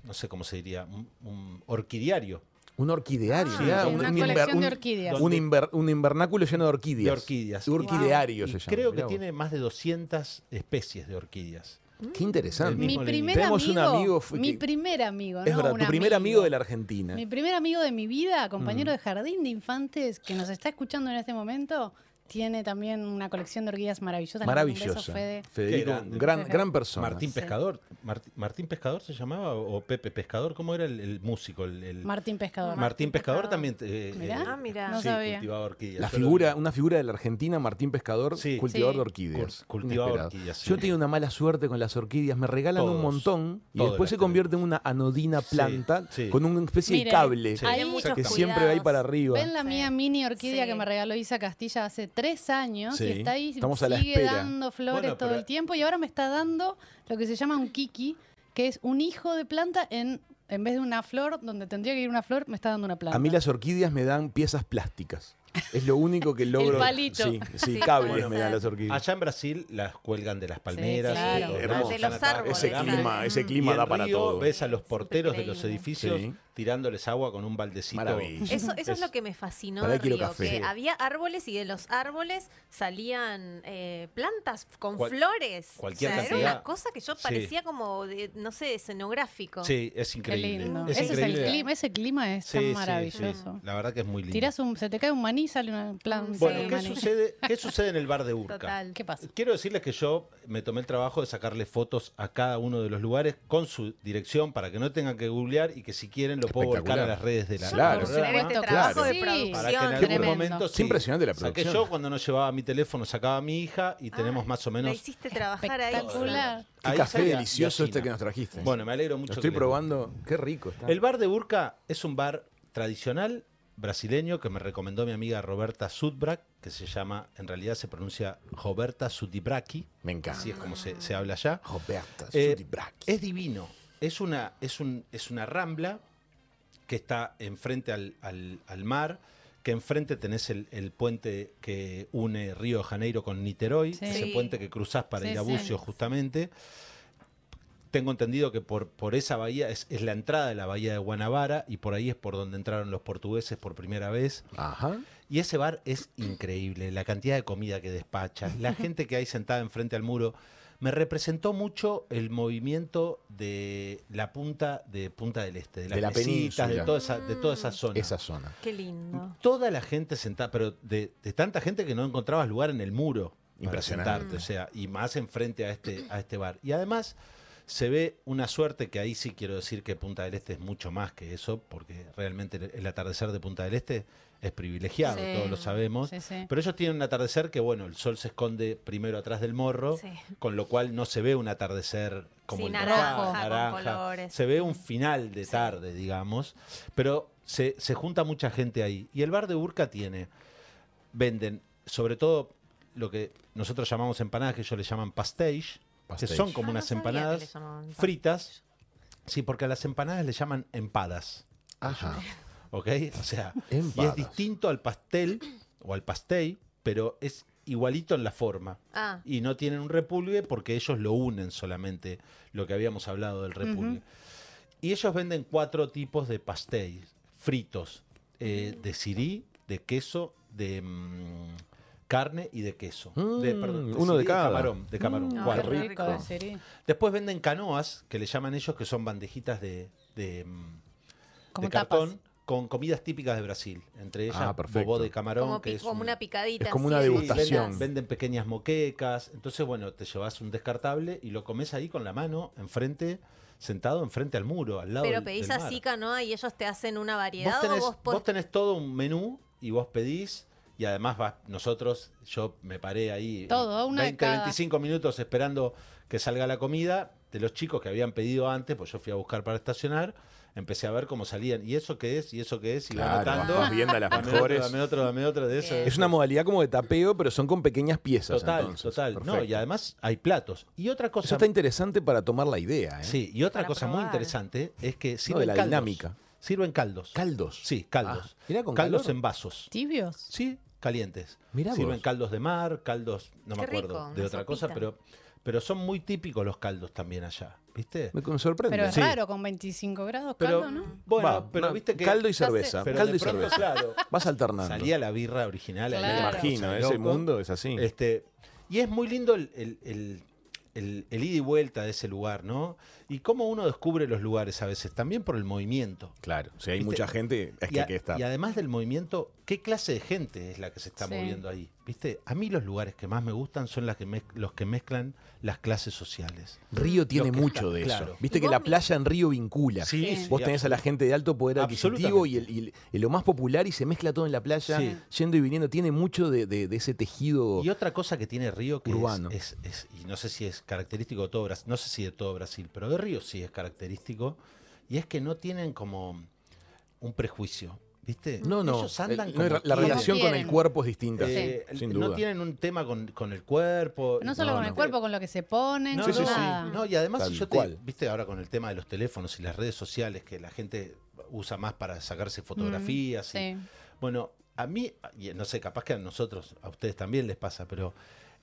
no sé cómo se diría, un, un orquidiario Un orquideario. Ah, una un colección inver- de un- orquídeas. Un, inver- un invernáculo lleno de orquídeas. de orquídeas. Orquideario se llama. creo que tiene más de 200 especies de orquídeas. Qué interesante. Mi primer Tenemos amigo, un amigo fue mi que- primer amigo, Es no verdad, un tu primer amigo de la Argentina. Mi primer amigo de mi vida, compañero Mm. de jardín de infantes, que nos está escuchando en este momento, tiene también una colección de orquídeas maravillosas. Beso, Maravillosa. Fede. Federico, gran, gran persona. Martín. Pescador. ¿Martín Pescador se llamaba? ¿O Pepe Pescador? ¿Cómo era el, el músico? El, el- Martín Pescador. Martín Martín Pescador también. eh, Mirá. eh, Ah, mira. No sí, sabía. cultivaba orquídeas. La figura, una figura de la Argentina, Martín Pescador, Sí. cultivador Sí. de orquídeas. Cul- cultivador orquídeas, sí. Yo tengo una mala suerte con las orquídeas, me regalan un montón y después se convierte en una anodina planta sí. con una especie Mire, de cable que siempre va ahí para arriba. Ven la Sí. mía mini orquídea Sí. que me regaló Isa Castilla hace tres años Sí. y está ahí, Estamos a la sigue espera. dando flores Bueno, todo el tiempo y ahora me está dando lo que se llama un kiki, que es un hijo de planta en, en vez de una flor, donde tendría que ir una flor, me está dando una planta. A mí las orquídeas me dan piezas plásticas. Es lo único que logro. palito. Sí, sí, Sí, cables me dan las orquídeas. Allá en Brasil las cuelgan de las palmeras. claro. todos Hermoso. lados, De los árboles, ese clima, ese clima Y en da para Río todo. ves a los porteros de los edificios Sí. Tirándoles agua con un baldecito. Maravilla. Eso, eso es, Es- lo que me fascinó de Río, café. que Sí. había árboles y de los árboles salían eh, plantas con Cual- flores. cualquier o sea, era cantidad. una cosa que yo Sí. parecía como, de, no sé, escenográfico. Sí, es Qué increíble. lindo. Es Ese es el clima, ese clima es Sí, tan maravilloso. sí. La verdad que es muy lindo. Tirás un, se te cae un maní, sale una planta Bueno, de ¿qué maní. sucede, ¿qué sucede en el bar de Urca? Total. ¿Qué pasa? Quiero decirles que yo me tomé el trabajo de sacarle fotos a cada uno de los lugares con su dirección para que no tengan que googlear y que si quieren lo puedo volcar a las redes de la Yo Claro, este trabajo Claro. de Sí. producción. Para que en algún Tremendo. momento Es impresionante la Saqué producción. yo cuando no llevaba mi teléfono, sacaba a mi hija y tenemos Ah, más o La menos. hiciste trabajar ahí. Espectacular. Qué Ahí café delicioso este que nos trajiste. Bueno, me alegro mucho. Lo estoy que probando. Qué rico está. El bar de Urca es un bar tradicional brasileño que me recomendó mi amiga Roberta Sudbrak, que se llama, en realidad se pronuncia Roberta Sudibraki, Me encanta. así es como se, se habla allá. Roberta Eh, Sudibraki. es divino. Es una, es, un, es una rambla que está enfrente al, al- al mar, que enfrente tenés el, el puente que une Río de Janeiro con Niterói, Sí. ese puente que cruzás para Sí, ir a sí. Bucio justamente. Tengo entendido que por, por esa bahía es, es la entrada de la bahía de Guanabara y por ahí es por donde entraron los portugueses por primera vez. Ajá. Y ese bar es increíble, la cantidad de comida que despacha, la gente que hay sentada enfrente al muro. Me representó mucho el movimiento de la punta de Punta del Este, de las De la mesitas, de toda esa, de toda esa zona. Esa zona. Qué lindo. Toda la gente sentada, pero de, de tanta gente que no encontrabas lugar en el muro. para Impresionante. sentarte, o sea, y más enfrente a este, a este bar. Y además se ve una suerte que ahí sí quiero decir que Punta del Este es mucho más que eso, porque realmente el, el atardecer de Punta del Este es privilegiado, Sí. todos lo sabemos. Sí, sí. Pero ellos tienen un atardecer que, bueno, el sol se esconde primero atrás del morro, Sí. con lo cual no se ve un atardecer como Sí, el de naranja, acá, con naranja. colores. Se ve un final de tarde, digamos, pero se, se junta mucha gente ahí. Y el bar de Urca tiene, venden, sobre todo lo que nosotros llamamos empanadas, que ellos le llaman pastéis, que son como Ah, unas empanadas fritas. Sí, porque a las empanadas le llaman empadas. Ajá. ¿Ok? O sea, y es distinto al pastel o al pastel, pero es igualito en la forma. Ah, Y no tienen un repulgue porque ellos lo unen solamente, lo que habíamos hablado del repulgue. Y ellos venden cuatro tipos de pastel fritos, eh, de sirí, de queso, de mm, carne y de queso. de, Mm, perdón, uno de sirí y cada. camarón, de camarón. Mm, rico. de. Después venden canoas, que le llaman ellos, que son bandejitas de, de, mm, de cartón tapas. Con comidas típicas de Brasil. Entre ellas, Ah, bobó de camarón, Como, que es como un- una picadita. es como una degustación. Venden, venden pequeñas moquecas. Entonces, bueno, te llevas un descartable y lo comes ahí con la mano, enfrente, sentado enfrente al muro, al lado Pero del, pedís del mar. así canoa y ellos te hacen una variedad Vos tenés, o vos por- vos tenés todo un menú y vos pedís. Y además vas, nosotros, yo me paré ahí Todo, una de 20, cada. 25 minutos esperando que salga la comida de los chicos que habían pedido antes, pues yo fui a buscar para estacionar, empecé a ver cómo salían. ¿Y eso qué es? ¿Y eso qué es? Y Claro, anotando. vas viendo las Dame mejores. otro, dame otro, dame otro de eso. Es una modalidad como de tapeo, pero son con pequeñas piezas. Total, entonces. total. No, y además hay platos. Y otra Eso cosa. está interesante para tomar la idea. ¿eh? Sí, y otra Para cosa muy interesante es que No, sirven de la caldos. dinámica. Sirven caldos. Caldos. Sí, caldos. Ah, mirá, con caldos calor. en vasos. ¿Tibios? Sí, calientes. Mirá Sirven vos. caldos de mar, caldos, no me acuerdo rico, de otra cosa, pero, pero son muy típicos los caldos también allá, ¿viste? Me sorprende. Pero es Sí. raro con 25 grados Pero, caldo, ¿no? bueno, Va, pero no, viste que Caldo y cerveza. pero caldo de y pronto, cerveza. claro, Vas alternando. salía la birra original. ahí, Claro. Me imagino, ese loco. mundo es así. Este, y es muy lindo el, el- el- el- el ida y vuelta de ese lugar, ¿no? Y cómo uno descubre los lugares a veces, también por el movimiento. Claro, si hay ¿Viste? mucha gente, es y, que a- hay que estar. y además del movimiento, ¿qué clase de gente es la que se está Sí. moviendo ahí? ¿Viste? A mí los lugares que más me gustan son las que mez- los que mezclan las clases sociales. Río tiene mucho está- de claro. eso. Viste que la playa en Río vincula. Sí, sí, Vos tenés a la gente de alto poder adquisitivo y, el- y el- y lo más popular y se mezcla todo en la playa, Sí. yendo y viniendo. Tiene mucho de, de- de ese tejido. Y otra cosa que tiene Río que es- Urbano. Es, es- y no sé si es característico de todo Brasil, no sé si de todo Brasil, pero de Río sí es característico, y es que no tienen como un prejuicio, ¿viste? no, no. Ellos andan el- no, como la quieren. relación con el cuerpo es distinta. Eh, sin no duda. tienen un tema con, con el cuerpo. No solo con el cuerpo, con lo que se ponen, No, Sí, sí, sí. nada. No, y además, Tal si yo te, viste ahora con el tema de los teléfonos y las redes sociales, que la gente usa más para sacarse fotografías. y- Sí. bueno, a mí, y no sé, capaz que a nosotros, a ustedes también les pasa, pero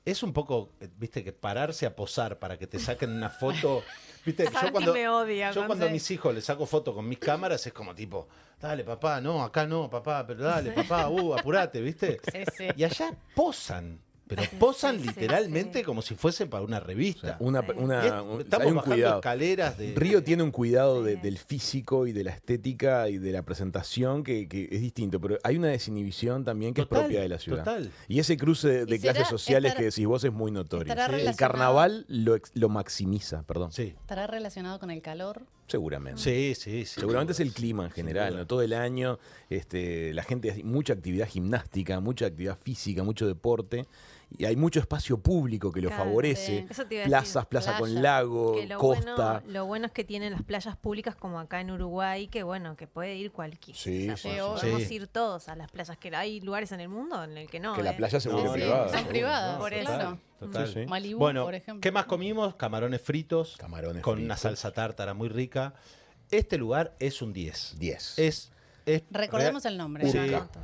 es un poco, eh, viste, que pararse a posar para que te saquen una foto. Viste, yo cuando, me odia yo cuando a mis hijos les saco foto con mis cámaras es como tipo, dale papá, no, acá no, papá, pero dale papá, uh, apurate, ¿viste? Sí, sí. Y allá posan, pero posan sí, literalmente sí. como si fuesen para una O sea, revista. una, es- estamos hay un bajando cuidado. escaleras de Río tiene un cuidado de- del físico y de la estética y de la presentación que, que es distinto, pero hay una desinhibición también que Total, es propia de la ciudad. Total. Y ese cruce de, de ¿Y será- clases sociales que decís vos es muy notorio. El carnaval lo, maximiza, perdón. Sí. ¿Estará relacionado con el calor? Seguramente. Sí, sí, sí. Seguramente es el clima en general. ¿no? Todo el año, este, la gente hace mucha actividad gimnástica, mucha actividad física, mucho deporte. Y hay mucho espacio público que lo Claro, favorece. sí. Eso te iba a Plazas, decir, plaza con lago, Que lo costa. Bueno, lo bueno es que tienen las playas públicas como acá en Uruguay, que bueno, que puede ir cualquiera. Sí, O sea, sí, podemos sí. podemos ir todos a las playas, que hay lugares en el mundo en el que no. que la ¿eh? playa se No, vuelve privada. son privadas, por eso. total. Sí, sí. Malibú, Bueno, por ejemplo. ¿qué más comimos? Camarones fritos. Camarones con una salsa tártara muy rica. Este lugar es un 10. 10. Es, es Recordemos el nombre. Sí.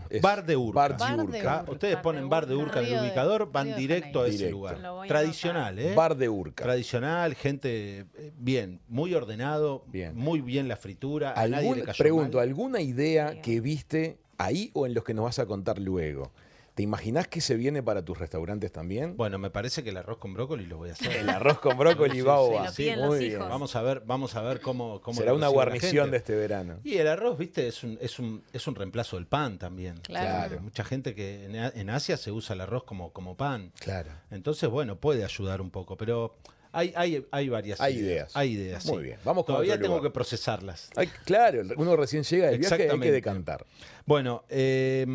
Es Bar de Urca. Bar de Bar de Urca. Ustedes Bar ponen de bar de Urca. En el Río de- ubicador, van Río de directo a ese Directo. lugar. Lo voy a Tradicional, ¿eh? Bar de Urca. Tradicional, gente eh, bien, muy ordenado, Bien. muy bien la fritura. A nadie ¿Algún- le cayó pregunto, mal. ¿alguna idea que viste ahí o en los que nos vas a contar luego? ¿Te imaginás que se viene para tus restaurantes también? Bueno, me parece que el arroz con brócoli lo voy a hacer. El arroz con brócoli Sí, va o sí, va. los Muy bien. hijos. Vamos a ver, vamos a ver cómo, cómo Será una guarnición de este verano. Y el arroz, viste, es un, es un, es un reemplazo del pan también. Claro. Claro. Mucha gente que en, Asia se usa el arroz como, como pan. Claro. Entonces, bueno, puede ayudar un poco, pero hay, hay, hay varias Hay ideas. Hay ideas. Muy sí. bien, vamos con Todavía otro tengo lugar. que procesarlas. Ay, claro, uno recién llega del viaje hay que decantar. Bueno, eh,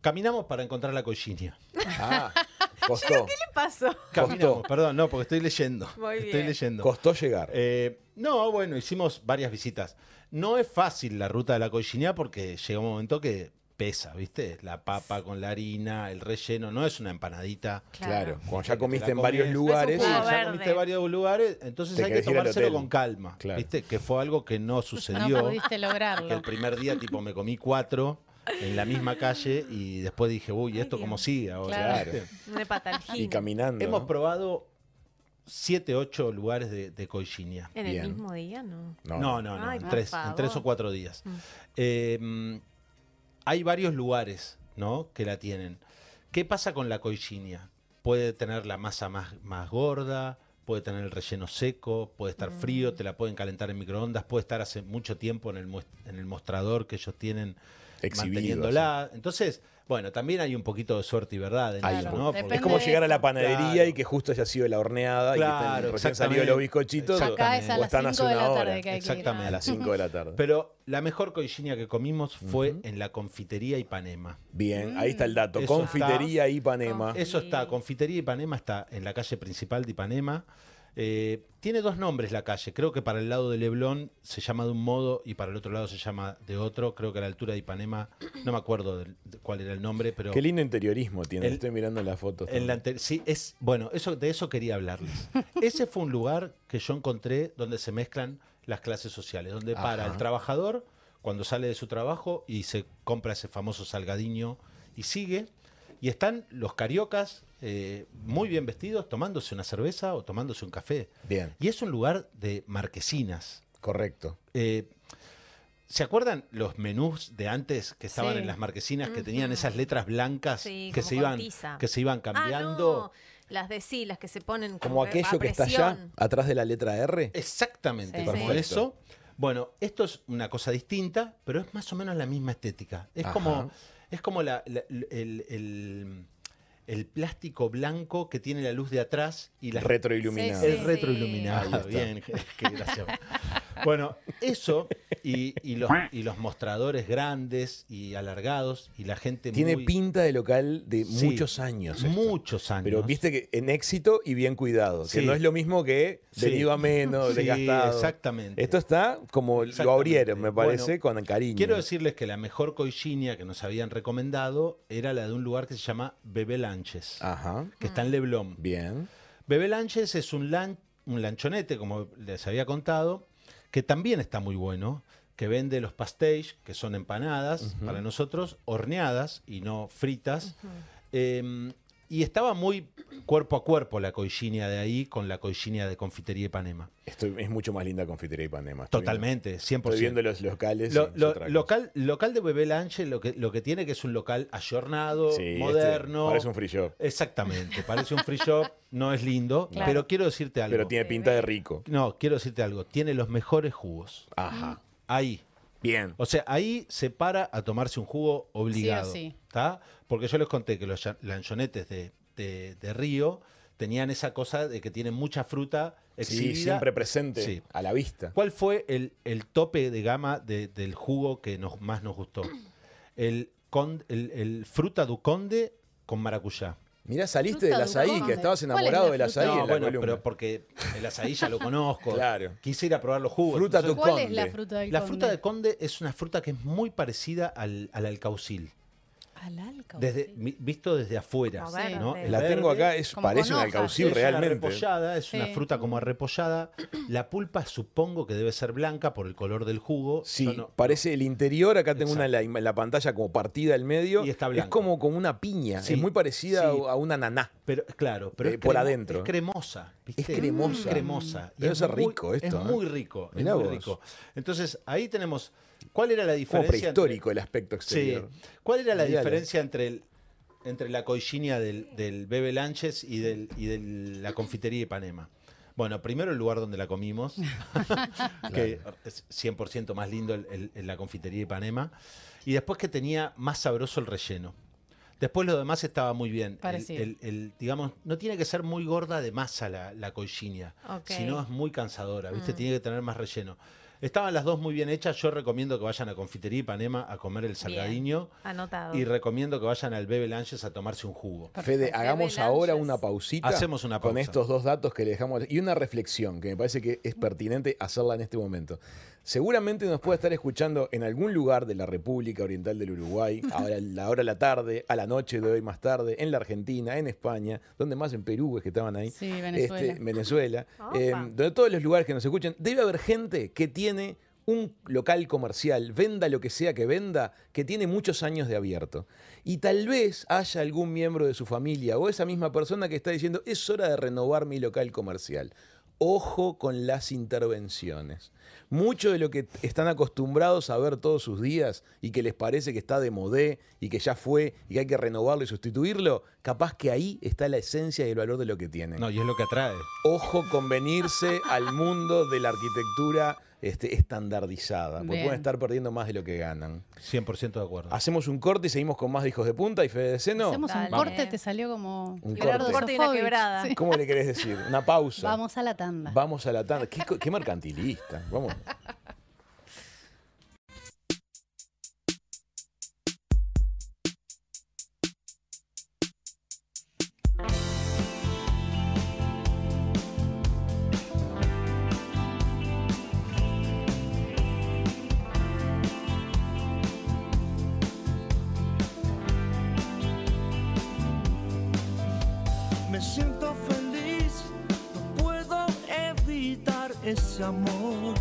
caminamos para encontrar la cochinia. Ah, costó. ¿Qué pasó? Caminamos, perdón, no, porque estoy leyendo. Muy Estoy bien. leyendo. Costó llegar. Eh, no, bueno, hicimos varias visitas. No es fácil la ruta de la cochinia porque llega un momento que pesa, ¿viste? La papa con la harina, el relleno, no es una empanadita. Claro, cuando ya comiste en varios lugares. Sí, ya verde. comiste en varios lugares, entonces Te hay que querés ir al tomárselo hotel. con calma, Claro. ¿viste? Que fue algo que no No sucedió. pudiste que el lograrlo. primer día tipo me comí cuatro en la misma calle y después dije, uy, ¿esto Dios. cómo sigue ahora? Claro. Y caminando. Hemos ¿no? probado siete, ocho lugares de, de. ¿En el mismo día? No. No, no, no, Ay, en, tres, en tres o cuatro días. Mm. Eh, mm, hay varios lugares ¿no? que la tienen. ¿Qué pasa con la cochinia? Puede tener la masa más, más gorda, puede tener el relleno seco, puede estar frío, te la pueden calentar en microondas, puede estar hace mucho tiempo en el, en el mostrador que ellos tienen Exhibido, manteniéndola. Entonces, bueno, también hay un poquito de suerte y verdad en eso. ¿no? Es como llegar a la panadería Claro. y que justo haya sido la horneada y que Claro, recién salidos los bizcochitos. Acá es a o las están 5 hace de una la hora. tarde que hay que ir. Exactamente. A las 5 de la tarde. Pero la mejor coichinia que comimos fue en la confitería Ipanema. Bien, ahí está el dato. Eso Confitería Ipanema. Confit- Eso está. Confitería Ipanema está en la calle principal de Ipanema. Eh, tiene dos nombres la calle. Creo que para el lado de Leblon se llama de un modo y para el otro lado se llama de otro. Creo que a la altura de Ipanema, no me acuerdo del- de cuál era el nombre, pero Qué lindo interiorismo tiene. El- Estoy mirando las fotos. en la sí, es bueno, eso de eso quería hablarles. Ese fue un lugar que yo encontré donde se mezclan las clases sociales, donde para el trabajador cuando sale de su trabajo y se compra ese famoso salgadiño y sigue, y están los cariocas eh, muy bien vestidos tomándose una cerveza o tomándose un café. Bien, Y es un lugar de marquesinas. correcto. Eh, ¿Se acuerdan los menús de antes que estaban Sí. en las marquesinas que tenían esas letras blancas Sí, que como se iban que se iban Ah, cambiando? no, las de sí, las que se ponen Como a aquello que está allá, atrás de la letra R. Exactamente, Sí. como eso. Bueno, esto es una cosa distinta, pero es más o menos la misma estética. Es Ajá. como, es como la- la- el, el- el plástico blanco que tiene la luz de atrás y la Retroiluminado. Sí, el retroiluminado. Bien, qué gracia. Bueno, eso y, y los, y los mostradores grandes y alargados y la gente Tiene muy- pinta de local de Sí, muchos años. esto. Muchos años. Pero viste que en éxito y bien cuidado. Que Sí. no es lo mismo que Sí. venido a menos, Sí, desgastado. exactamente. Esto está como lo abrieron, me parece, Bueno, con cariño. Quiero decirles que la mejor coichinia que nos habían recomendado era la de un lugar que se llama Bebé Lanches, Ajá. que está en Leblon. Bien. Bebé Lanches es un, lan- un lanchonete, como les había contado, que también está muy bueno, que vende los pastéis, que son empanadas para nosotros, horneadas y no fritas. Eh, y estaba muy cuerpo a cuerpo la coichinia de ahí con la coichinia de Confitería Ipanema. Esto es mucho más linda Confitería Ipanema. Estoy Totalmente, 100%. viendo- Estoy viendo los locales. Lo- lo- local, local de Bebé Lanche lo que, lo que tiene que es un local ayornado, Sí, este moderno. parece un free shop. Exactamente, parece un free shop, no es lindo, Claro. pero quiero decirte algo. Pero tiene pinta de rico. No, quiero decirte algo, tiene los mejores jugos. Ajá. Ahí. Bien. O sea, ahí se para a tomarse un jugo obligado. sí. ¿tá? Porque yo les conté que los lanchonetes de, de- de Río tenían esa cosa de que tienen mucha fruta Sí, exhibida. siempre presente Sí. a la vista. ¿Cuál fue el, el tope de gama de- del jugo que nos, más nos gustó? El, con- el, el fruta du conde con maracuyá. Mirá, saliste del azaí, que estabas ¿Cuál es enamorado la del azaí No, en la bueno, columna. pero porque el azaí ya lo conozco. Claro. Quise ir a probar los jugos. Fruta Entonces, du ¿Cuál es conde. la fruta del La conde? fruta de conde es una fruta que es muy parecida al, al alcaucil. Al alcaucil. Desde, visto desde afuera. Como verde. ¿no? El La verde tengo acá, es, Como parece un alcaucil es realmente. Una repollada, es una fruta como arrepollada. La pulpa supongo que debe ser blanca por el color del jugo. Sí, no- parece el interior. Acá tengo una en la, la pantalla como partida al medio. Y está es blanco. como, como una piña. Sí, es muy parecida sí. a una naná. Pero claro, pero Eh, es por cremo- adentro. Es cremosa. ¿viste? Es cremosa. Es cremosa. Y Debe es ser muy- rico esto, Es ¿eh? muy rico. es Mirá muy vos. rico. Entonces, ahí tenemos. ¿Cuál era la Como diferencia? entre- prehistórico el aspecto Sí. exterior. ¿Cuál era la Miralo. diferencia entre el entre la coichinia del, del Bebe Lanches y, del, y de la confitería de Ipanema? Bueno, primero el lugar donde la comimos, que es 100% más lindo el- el- el- la confitería de Ipanema, y después que tenía más sabroso el relleno. Después lo demás estaba muy bien. El- el- el- digamos, no tiene que ser muy gorda de masa la, la coichinia, Ok. si no es muy cansadora, ¿viste? Mm. Tiene que tener más relleno. Estaban las dos muy bien hechas. Yo recomiendo que vayan a Confitería Ipanema a comer el salgadiño. Anotado. Y recomiendo que vayan al Bebe Lanches a tomarse un jugo. Fede, hagamos ahora Lanches. una pausita. Hacemos una Con pausa. estos dos datos que le dejamos. Y una reflexión que me parece que es pertinente hacerla en este momento. Seguramente nos puede estar escuchando en algún lugar de la República Oriental del Uruguay, ahora a la hora de la tarde, a la noche de hoy más tarde, en la Argentina, en España, donde más en Perú es que estaban ahí. Sí, Venezuela. Este, Venezuela. Opa. Eh, donde todos los lugares que nos escuchen, debe haber gente que tiene un local comercial, venda lo que sea que venda, que tiene muchos años de abierto. Y tal vez haya algún miembro de su familia o esa misma persona que está diciendo, es hora de renovar mi local comercial. ojo con las intervenciones. Mucho de lo que están acostumbrados a ver todos sus días y que les parece que está de modé y que ya fue y que hay que renovarlo y sustituirlo, capaz que ahí está la esencia y el valor de lo que tienen. No, y es lo que atrae. Ojo con venirse al mundo de la arquitectura este, estandardizada, porque Bien. pueden estar perdiendo más de lo que ganan. 100% de acuerdo. Hacemos un corte y seguimos con más de hijos de punta y Fede de Seno. Hacemos un corte, te salió como Un Gerardo corte. Corte y una Sofovich. quebrada. Sí. ¿Cómo le querés decir? Una pausa. Vamos a la tanda. Vamos a la tanda. Qué mercantilista. Vamos. Ese amor.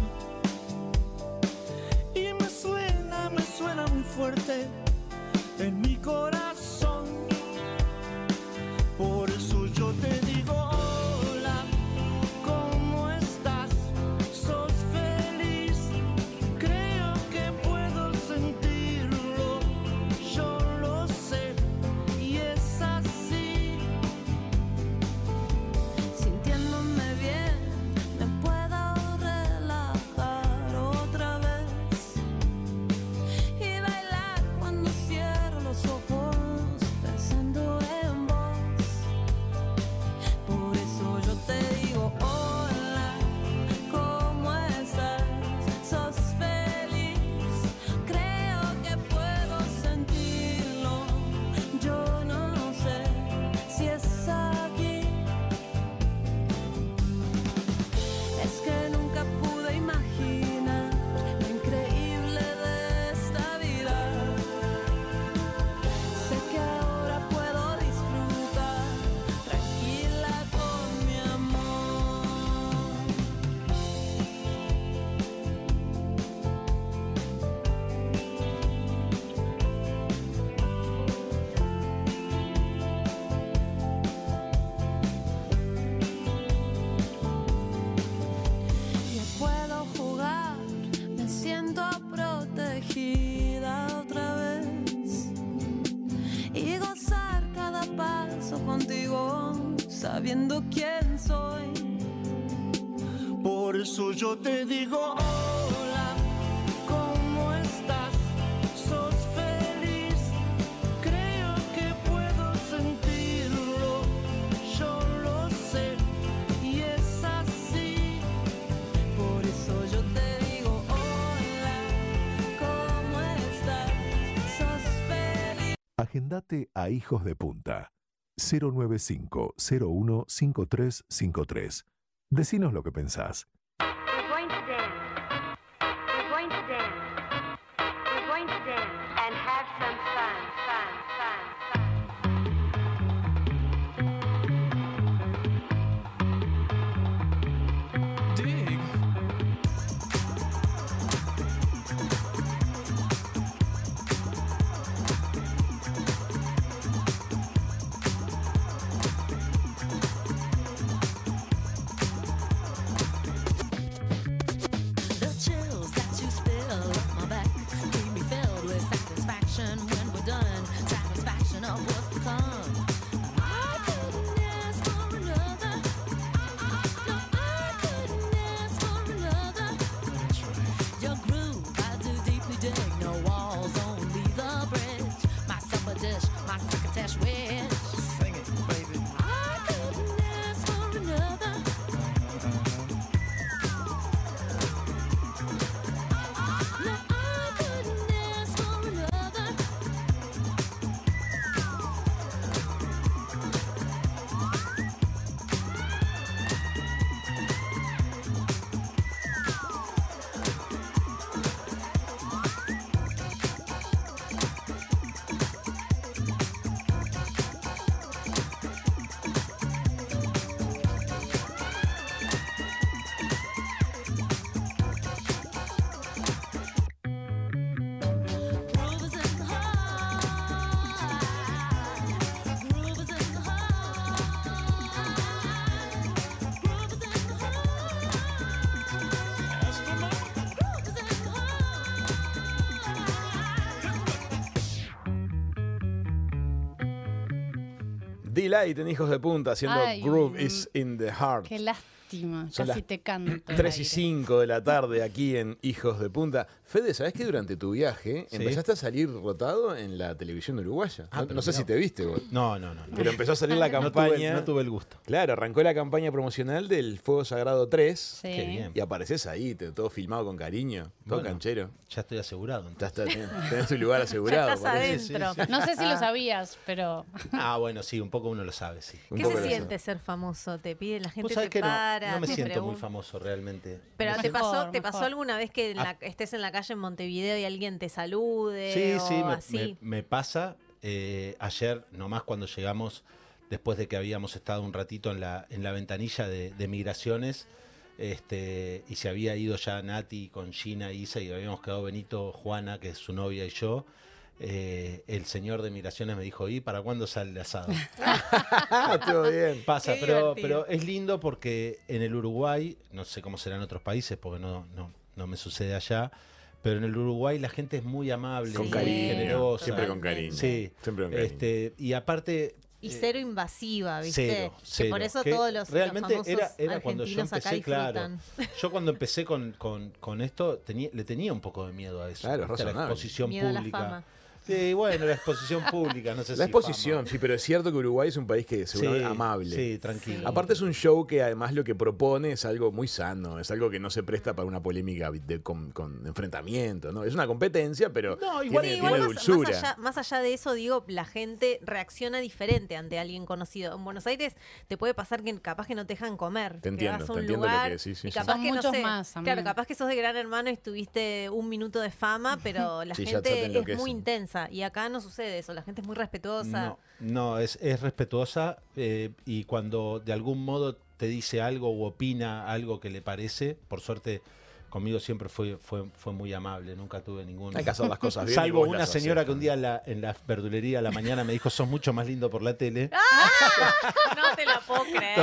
A Hijos de Punta. 095-015353. Decinos lo que pensás. Delight en Hijos de Punta, haciendo Ay, Groove mm, is in the Heart. Qué lástima. Son Casi las te canto. al 3 y aire. 5 de la tarde aquí en Hijos de Punta. Fede, ¿sabés que durante tu viaje Sí. empezaste a salir rotado en la televisión uruguaya? Ah, no sé si te viste vos. No, no, no. no. Pero empezó a salir la No campaña. tuve, no tuve el gusto. Claro, arrancó la campaña promocional del Fuego Sagrado 3. Sí. Qué bien. Y apareces ahí, te- todo filmado con cariño, todo Bueno. canchero. Ya estoy asegurado. Ya entonces. está, tenés, tenés tu lugar asegurado. Ya estás adentro. sí, No sé si lo sabías, pero Ah, bueno, sí, un poco uno lo sabe, sí. ¿Qué se siente ser famoso? ¿Te pide la gente te que no, no me te siento muy famoso realmente. Pero Me te siento- pasó, Mejor, te pasó mejor. alguna vez que en la- estés en la calle en Montevideo y alguien te salude Sí, o sí, me, así. me- me pasa. eh, ayer, nomás cuando llegamos, después de que habíamos estado un ratito en la, en la ventanilla de, de migraciones, este, y se había ido ya Nati con Gina, Isa, y habíamos quedado Benito, Juana, que es su novia, y yo. Eh, el señor de migraciones me dijo, ¿y para cuándo sale el asado? Todo bien. Pasa, Qué pero, divertido. pero es lindo porque en el Uruguay, no sé cómo será en otros países, porque no, no, no me sucede allá, pero en el Uruguay la gente es muy amable, Con cariño. generosa. Siempre con cariño. Sí, Siempre con cariño. este, y aparte... Y eh, cero invasiva, ¿viste? Cero, Que por eso Que todos los, los realmente famosos era, era cuando yo argentinos acá empecé, claro. disfrutan. Yo cuando empecé con, con, con esto tenía, le tenía un poco de miedo a eso. A la exposición Miedo a la pública. fama. Sí, bueno, la exposición pública, no sé si La exposición, fama. sí, pero es cierto que Uruguay es un país que seguramente Sí, amable. Sí, tranquilo. Sí. Aparte es un show que además lo que propone es algo muy sano, es algo que no se presta para una polémica de- con, con enfrentamiento, ¿no? Es una competencia, pero No, igual- tiene, Sí, tiene más, dulzura. más allá, más allá de eso, digo, la gente reacciona diferente ante alguien conocido. En Buenos Aires te puede pasar que capaz que no te dejan comer. Te que entiendo, vas a te un entiendo lo lugar que decís, sí, y capaz Son que no sé, más Claro, capaz que sos de gran hermano y estuviste un minuto de fama, pero la Sí, ya- ya te gente es muy intensa. Y acá no sucede eso, la gente es muy respetuosa. No, es, es respetuosa eh, y cuando de algún modo te dice algo o opina algo que le parece, por suerte conmigo siempre fue, fue, fue muy amable, nunca tuve ningún... Hay que hacer las cosas bien. Salvo una señora que un día en la, en la verdulería a la mañana me dijo, sos mucho más lindo por la tele. No te la puedo creer.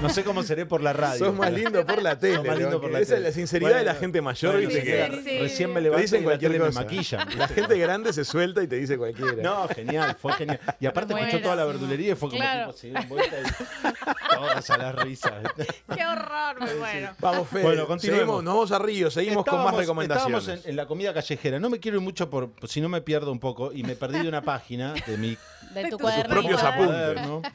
No sé cómo seré por la radio. Sos más lindo por la tele. Sos más lindo ¿no? por la Esa es tele. la sinceridad de la gente mayor, sí, que sí, sí. Recién me te levanto dicen y la cualquier tele me cosa. maquillan. La gente grande se suelta y te dice cualquiera. No, genial, fue genial. Y aparte escuchó toda la verdulería y fue como Claro. tipo, se dieron vuelta y todas a las risas. Qué horror, muy bueno. Vamos, Fede. Bueno, continuemos. Seguimos, nos vamos a Río, seguimos con más recomendaciones. Estábamos en, en la comida callejera. No me quiero ir mucho por si no me pierdo un poco y me perdí de una página de mi de tu Sus propios apuntes.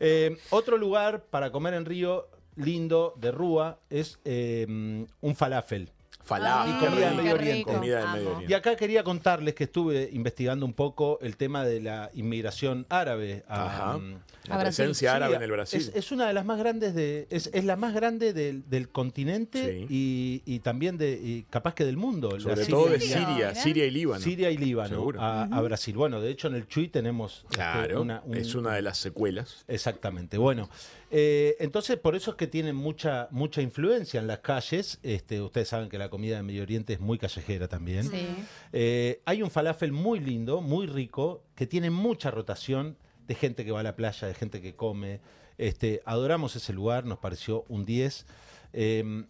Eh, otro lugar para comer en Río lindo de Rúa es eh, un falafel. Falafel. Y comida del Medio. Oriente. Comida del. Medio Y Oriente. acá quería contarles que estuve investigando un poco el tema de la inmigración árabe a, Ajá. mm, La A Brasil. presencia Sí, árabe en el Brasil. Es, es una de las más grandes de, es, es la más grande del, del continente Sí. y, y también de y capaz que del mundo. Sobre todo de Siria- Siria, y Líbano. Siria y Líbano Seguro. a, a Brasil. Bueno, de hecho en el Chuy tenemos este, Claro, una- un- es una de las secuelas. Exactamente. Bueno, eh, entonces por eso es que tienen mucha mucha influencia en las calles. Este, ustedes saben que la comida de Medio Oriente es muy callejera también. Sí. Eh, hay un falafel muy lindo, muy rico, que tiene mucha rotación de gente que va a la playa, de gente que come. Este, adoramos ese lugar, nos pareció un 10. Eh,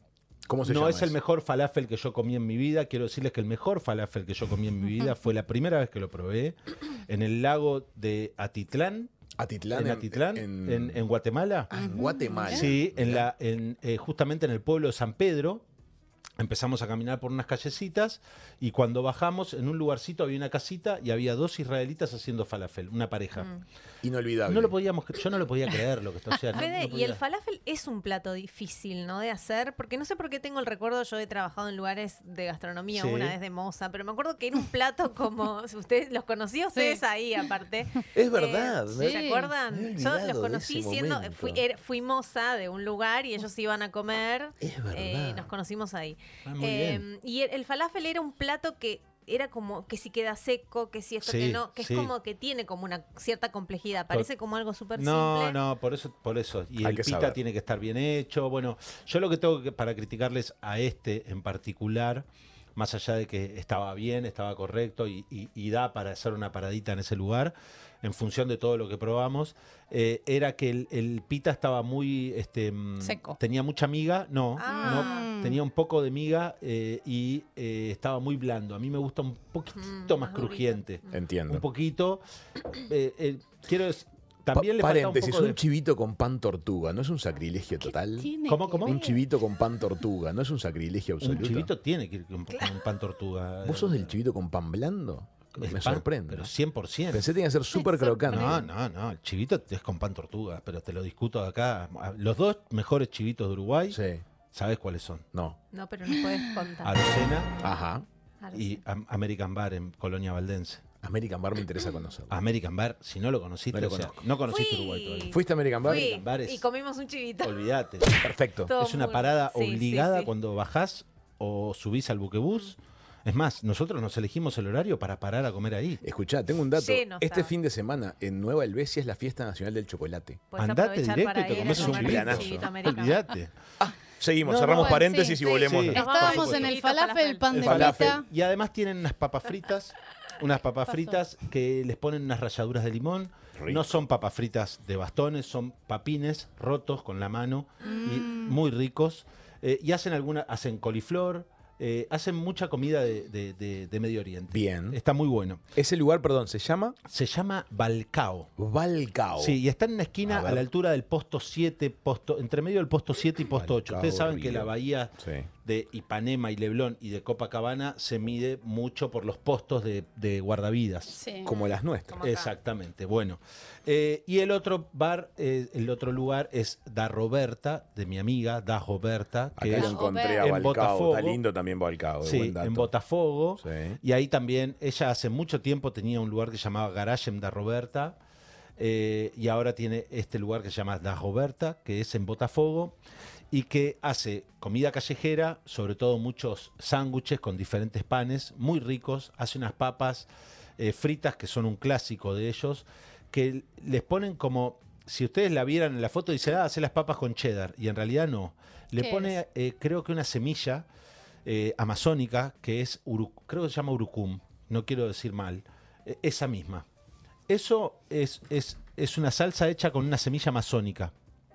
¿Cómo se no llama? es el mejor falafel que yo comí en mi vida. Quiero decirles que el mejor falafel que yo comí en mi vida fue la primera vez que lo probé en el lago de Atitlán, Atitlán. en Atitlán, en, en Guatemala. Ah, en Guatemala. Sí, en la, en, eh, justamente en el pueblo de San Pedro. Empezamos a caminar por unas callecitas y cuando bajamos en un lugarcito había una casita y había dos israelitas haciendo falafel, una pareja. Mm. Inolvidable. No lo podíamos, yo no lo podía creer lo que está o sea, no- y el falafel es un plato difícil, ¿no? De hacer, porque no sé por qué tengo el recuerdo, yo he trabajado en lugares de gastronomía, Sí. una vez de moza, pero me acuerdo que era un plato como, si ustedes los conocí a ustedes Sí. ahí aparte. Es verdad. Eh, me- ¿Se Sí. acuerdan? Yo los conocí siendo, fui, era- fui moza de un lugar y ellos iban a comer. Es verdad. eh, nos conocimos ahí. Ah, muy Eh, bien. y el, el falafel era un plato que era como que si queda seco, que si esto, Sí, que no, que sí. es como que tiene como una cierta complejidad. Parece como algo súper No, simple. no, por eso, por eso. Y Hay el que pita saber. tiene que estar bien hecho. Bueno, yo lo que tengo que, para criticarles a este en particular, más allá de que estaba bien, estaba correcto y, y- y da para hacer una paradita en ese lugar, en función de todo lo que probamos, eh, era que el, el pita estaba muy este, mm, Seco. Tenía mucha miga, no, Ah. no, tenía un poco de miga eh, y eh, estaba muy blando. A mí me gusta un poquitito Mm, más crujiente Entiendo. un poquito. Eh, eh, quiero También le Pa- falta un paréntesis, poco un, de... chivito con pan tortuga, ¿no es un sacrilegio total? ¿Cómo, cómo? Un chivito con pan tortuga, ¿no es un sacrilegio Un absoluto? chivito tiene que ir con, con un pan tortuga. ¿Vos sos del chivito con pan blando? Me pan, sorprende. Pero 100%. Pensé que tenía que ser súper crocante. No, no, no. El chivito es con pan tortuga, pero te lo discuto acá. Los dos mejores chivitos de Uruguay, Sí, ¿sabes cuáles son? no. No, pero nos puedes contar. Arocena Ajá. Y. Am- American Bar en Colonia Valdense. American Bar me interesa conocerlo. American Bar, si no lo conociste, No lo o sea, no conociste Fui. Uruguay todavía. ¿Fuiste a American Bar? Fui, American Bar es- y comimos un chivito. Olvídate. Perfecto. Todo Es una muy- parada sí, sí, obligada sí. cuando bajás o subís al buquebús. Es más, nosotros nos elegimos el horario para parar a comer ahí. Escuchá, tengo un dato. Lleno este estaba. fin de semana en Nueva Helvecia es la fiesta nacional del chocolate. Puedes Andate directo y te comes un americano. Olvídate. Seguimos, No, cerramos no, paréntesis sí, y volvemos. sí. Estábamos en el falafel, pan de El falafel. frita. Y además tienen unas papas fritas, unas papas fritas que les ponen unas ralladuras de limón. Rico. No son papas fritas de bastones, son papines rotos con la mano y muy ricos. Eh, y hacen alguna, hacen coliflor, eh, hacen mucha comida de, de- de- de Medio Oriente. Bien. Está muy bueno. Ese lugar, perdón, se llama Se llama Balcao. Balcao. Sí, y está en una esquina a, la altura del posto 7, posto, entre medio del posto 7 y posto 8. Balcao, Ustedes saben que la bahía Sí. De Ipanema y Leblón y de Copacabana se mide mucho por los postos de, de guardavidas. Sí. Como las nuestras. Como. Exactamente, bueno. Eh, y el otro bar, eh, el otro lugar es Da Roberta, de mi amiga Da Roberta, que Acá es lo encontré a en Balcao. Botafogo. Está lindo también Balcao. Sí, buen dato. en Botafogo. Sí. Y ahí también, ella hace mucho tiempo tenía un lugar que se llamaba Garagem da Roberta. eh, y ahora tiene este lugar que se llama Da Roberta, que es en Botafogo. Y que hace comida callejera, sobre todo muchos sándwiches con diferentes panes, muy ricos. Hace unas papas eh, fritas que son un clásico de ellos, que les ponen como, si ustedes la vieran en la foto, dice, ah, hace las papas con cheddar. Y en realidad no. Le ¿Qué pone, eh, creo que una semilla eh, amazónica que es, uru- creo que se llama urucum, no quiero decir mal, esa misma. Eso es, es, es una salsa hecha con una semilla amazónica.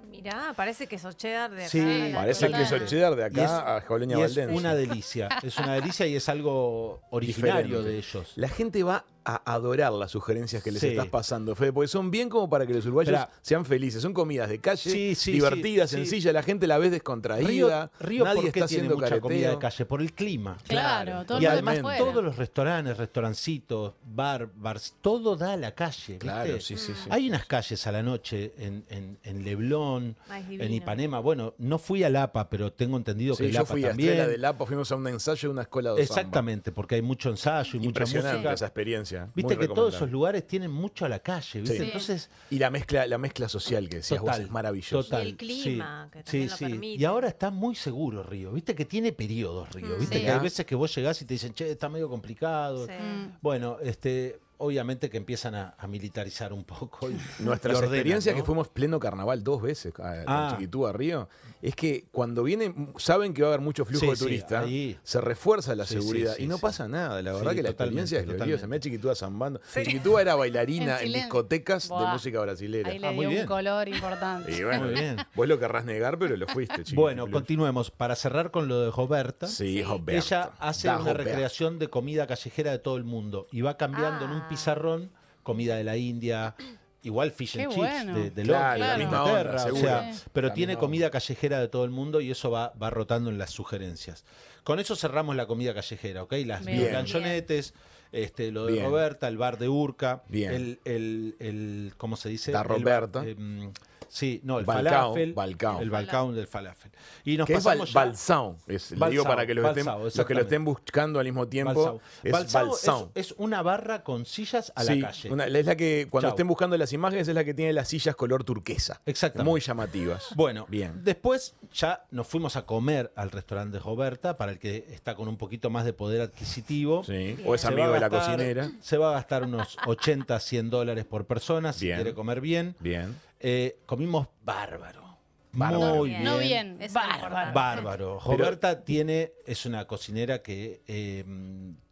Mirá, parece que sos cheddar de acá. Sí, Parece zona. queso cheddar de Y acá es- a Colonia y es Valdense. una delicia, es una delicia y es algo originario Diferente. de ellos. La gente va a adorar las sugerencias que les Sí. estás pasando, Fede, porque son bien como para que los uruguayos Esperá. sean felices. Son comidas de calle, Sí, sí, divertidas, sí, sí. sencillas, la gente la ve descontraída, Río, Río nadie ¿por qué está tiene haciendo mucha careteo. comida de calle? Por el clima. Claro, todo y el mundo además todos los restaurantes, restaurancitos, bar, bars, todo da a la calle. ¿viste? Claro, sí, sí, sí. Hay unas calles a la noche en, en, en Leblón, Ay, en. Ipanema. Bueno, no fui a Lapa, pero tengo entendido Sí, que yo Lapa fui a también. Estrella de Lapa, fuimos a un ensayo de una escuela de samba. Exactamente, porque hay mucho ensayo y mucha Impresionante música. esa experiencia. Viste que todos esos lugares tienen mucho a la calle, ¿viste? Sí. Entonces, Y la mezcla, la mezcla social que decías vos total, es maravillosa. total, Y el clima, sí, que también sí, lo sí. permite. Y ahora está muy seguro Río, viste que tiene periodos Río, Mm, viste sí. que hay veces que vos llegás y te dicen, che, está medio complicado. Sí. Bueno, este, obviamente que empiezan a, a militarizar un poco. y- Nuestras y ordenan, experiencias ¿no? que fuimos pleno carnaval dos veces a, Ah. con Chiquitú a Río, es que cuando vienen, saben que va a haber mucho flujo Sí, de turistas, se refuerza la Sí, seguridad sí, y no sí. pasa nada. La verdad Sí, que la experiencia es gloriosa. totalmente. Me Chiquitúa zambando. Chiquitúa era bailarina En discotecas de música brasilera. Ahí le Ah, muy dio bien. un color importante. Y bueno, Muy bien. vos lo querrás negar, pero lo fuiste, Chiquitú Bueno, continuemos. Para cerrar con lo de Roberta, Sí, Roberta. ella hace Da una Roberta. recreación de comida callejera de todo el mundo y va cambiando en un Ah. Pizarrón comida de la India. Igual fish and Qué chips bueno. de, de Claro, Londres, la de misma Inglaterra, onda, o sea, Sí. pero La tiene comida callejera de todo el mundo y eso va, va rotando en las sugerencias. Con eso cerramos la comida callejera, ¿ok? Las Bien. lanchonetes, este, lo de Bien. Roberta, el bar de Urca, Bien. el, el, el- ¿cómo se dice? El bar- Roberta. em, sí, no, el Balcao, falafel. Balcao. El balcao del falafel. Y nos que es bal- balsão. Es, le Balsao, digo para que los, estén, balsao, los que lo estén buscando al mismo tiempo. Balsao. Es Balsao es, es una barra con sillas a Sí, la calle. una- es la que cuando Chau. estén buscando las imágenes es la que tiene las sillas color turquesa. Exactamente. Muy llamativas. Bueno, Bien. Después ya nos fuimos a comer al restaurante de Roberta, para el que está con un poquito más de poder adquisitivo. Sí. O es Se amigo de la cocinera. Se va a gastar unos 80, 100 dólares por persona si Bien. quiere comer bien. Bien. Eh, comimos bárbaro. Bárbaro. Muy Bien. bien. No bien, es bárbaro. Bárbaro. Roberta tiene, es una cocinera que eh,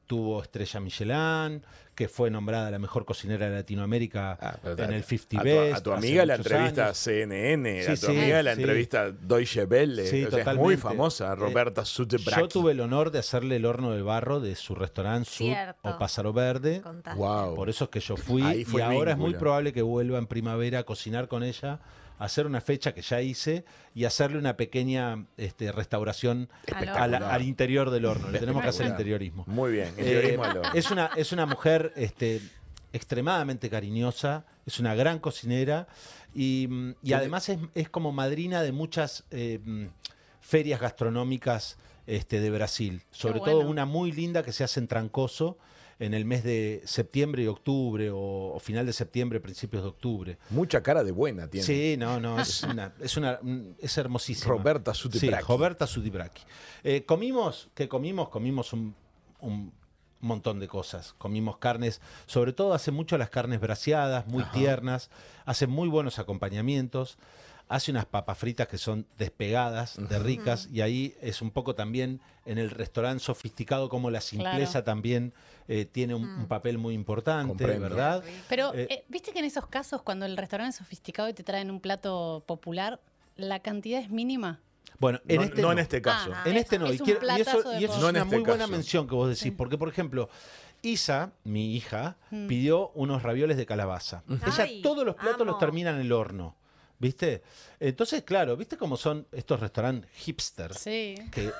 tuvo estrella Michelin, que fue nombrada la mejor cocinera de Latinoamérica Ah, en el 50 a tu- Best. A tu amiga la entrevista a años. CNN, Sí, a tu sí, amiga la sí. entrevista Deutsche Welle. Sí, o sea, es muy famosa, Eh, Roberta Sutebraki. Yo tuve el honor de hacerle el horno de barro de su restaurante Sud o Pásaro Verde. Wow. Por eso es que yo fui y ahora es muy probable que vuelva en primavera a cocinar con ella, hacer una fecha que ya hice y hacerle una pequeña este, restauración Al a la- horno. al interior del horno. Le tenemos que hacer interiorismo. Muy bien, Eh, interiorismo al horno. es, una, es una mujer este, extremadamente cariñosa, es una gran cocinera y, y además es, es como madrina de muchas eh, ferias gastronómicas este, de Brasil. Sobre todo una muy linda que se hace en Trancoso en el mes de septiembre y octubre o, o final de septiembre, principios de octubre. Mucha cara de buena tiene. Sí, no, no, es una, es una, es hermosísima. Roberta Sí, Sutebraki. Roberta Sudibraki. Eh, comimos, ¿qué comimos? Comimos un, un montón de cosas. Comimos carnes, sobre todo hace mucho las carnes braseadas, muy tiernas, hace muy buenos acompañamientos. Hace unas papas fritas que son despegadas, de ricas, y ahí es un poco también en el restaurante sofisticado como la simpleza Claro. también eh, tiene un, un papel muy importante, Comprendo. ¿verdad? Pero, Eh, eh, ¿viste que en esos casos, cuando el restaurante es sofisticado y te traen un plato popular, la cantidad es mínima? Bueno, en no, este no no. en este caso. Ah, En este no, Es y, quiero- y eso, y eso es No una este muy buena caso. mención que vos decís, Sí. porque por ejemplo, Isa, mi hija, Mm. pidió unos ravioles de calabaza. Ella Ay, todos los platos los termina en el horno, ¿viste? Entonces, claro, ¿viste cómo son estos restaurantes hipster? Sí. Que,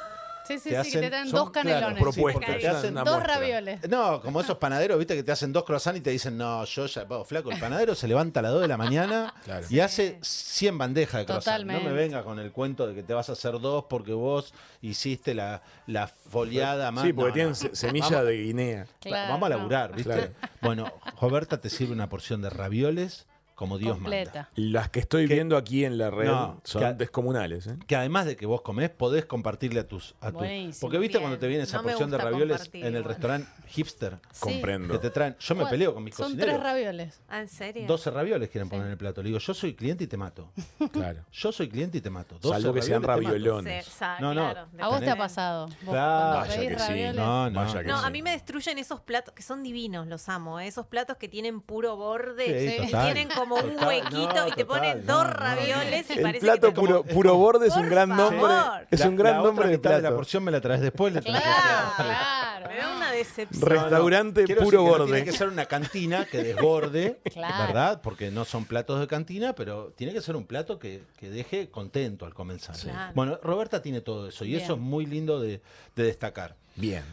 Sí, sí, te sí, que te hacen- dan son, dos claro, canelones. propuestas, porque te hacen- dos muestra. ravioles. no, como esos panaderos, ¿viste? Que te hacen dos croissants y te dicen, no, yo ya, vos, flaco, el panadero se levanta a las 2 de la mañana Claro. y hace 100 bandejas de croissants. No me venga con el cuento de que te vas a hacer dos porque vos hiciste la, la foliada más. Sí, porque No, tienen no. semilla Vamos- de Guinea. Claro, Vamos a laburar, ¿viste? Claro. Bueno, Roberta te sirve una porción de ravioles como Dios manda. Completa. Las que estoy Que- viendo aquí en la red No, son que- descomunales. ¿eh? Que además de que vos comés, podés compartirle a tus. A tus porque viste Bien. cuando te viene esa No porción de ravioles en el restaurante hipster Sí. Comprendo. que te traen. Yo me peleo con mis Son cocineros. tres ravioles. Ah, ¿En serio? 12 ravioles quieren poner en el plato. Le digo, yo soy cliente y te mato. Claro. Yo soy cliente y te mato. 12 Salvo que sean raviolones. No, no. claro, ¿A vos te ha pasado? Claro. Vaya que sí. No, no. Vaya que No, a mí me destruyen esos platos que son divinos, los amo. ¿eh? Esos platos que tienen puro borde tienen como un Total, huequito no, y te total, ponen no, dos no. ravioles y El parece plato que te puro, como- puro borde es un gran favor. nombre. Es La- un gran la nombre otra de mitad de la plato. porción me la traes después. tenés que Claro, claro. Me da una decepción. Re- Restaurante puro decir que no borde. tiene que ser una cantina que desborde, Claro. ¿verdad? Porque no son platos de cantina, pero tiene que ser un plato que, que deje contento al comenzar. Claro. Bueno, Roberta tiene todo eso y Bien. eso es muy lindo de, de destacar. Bien,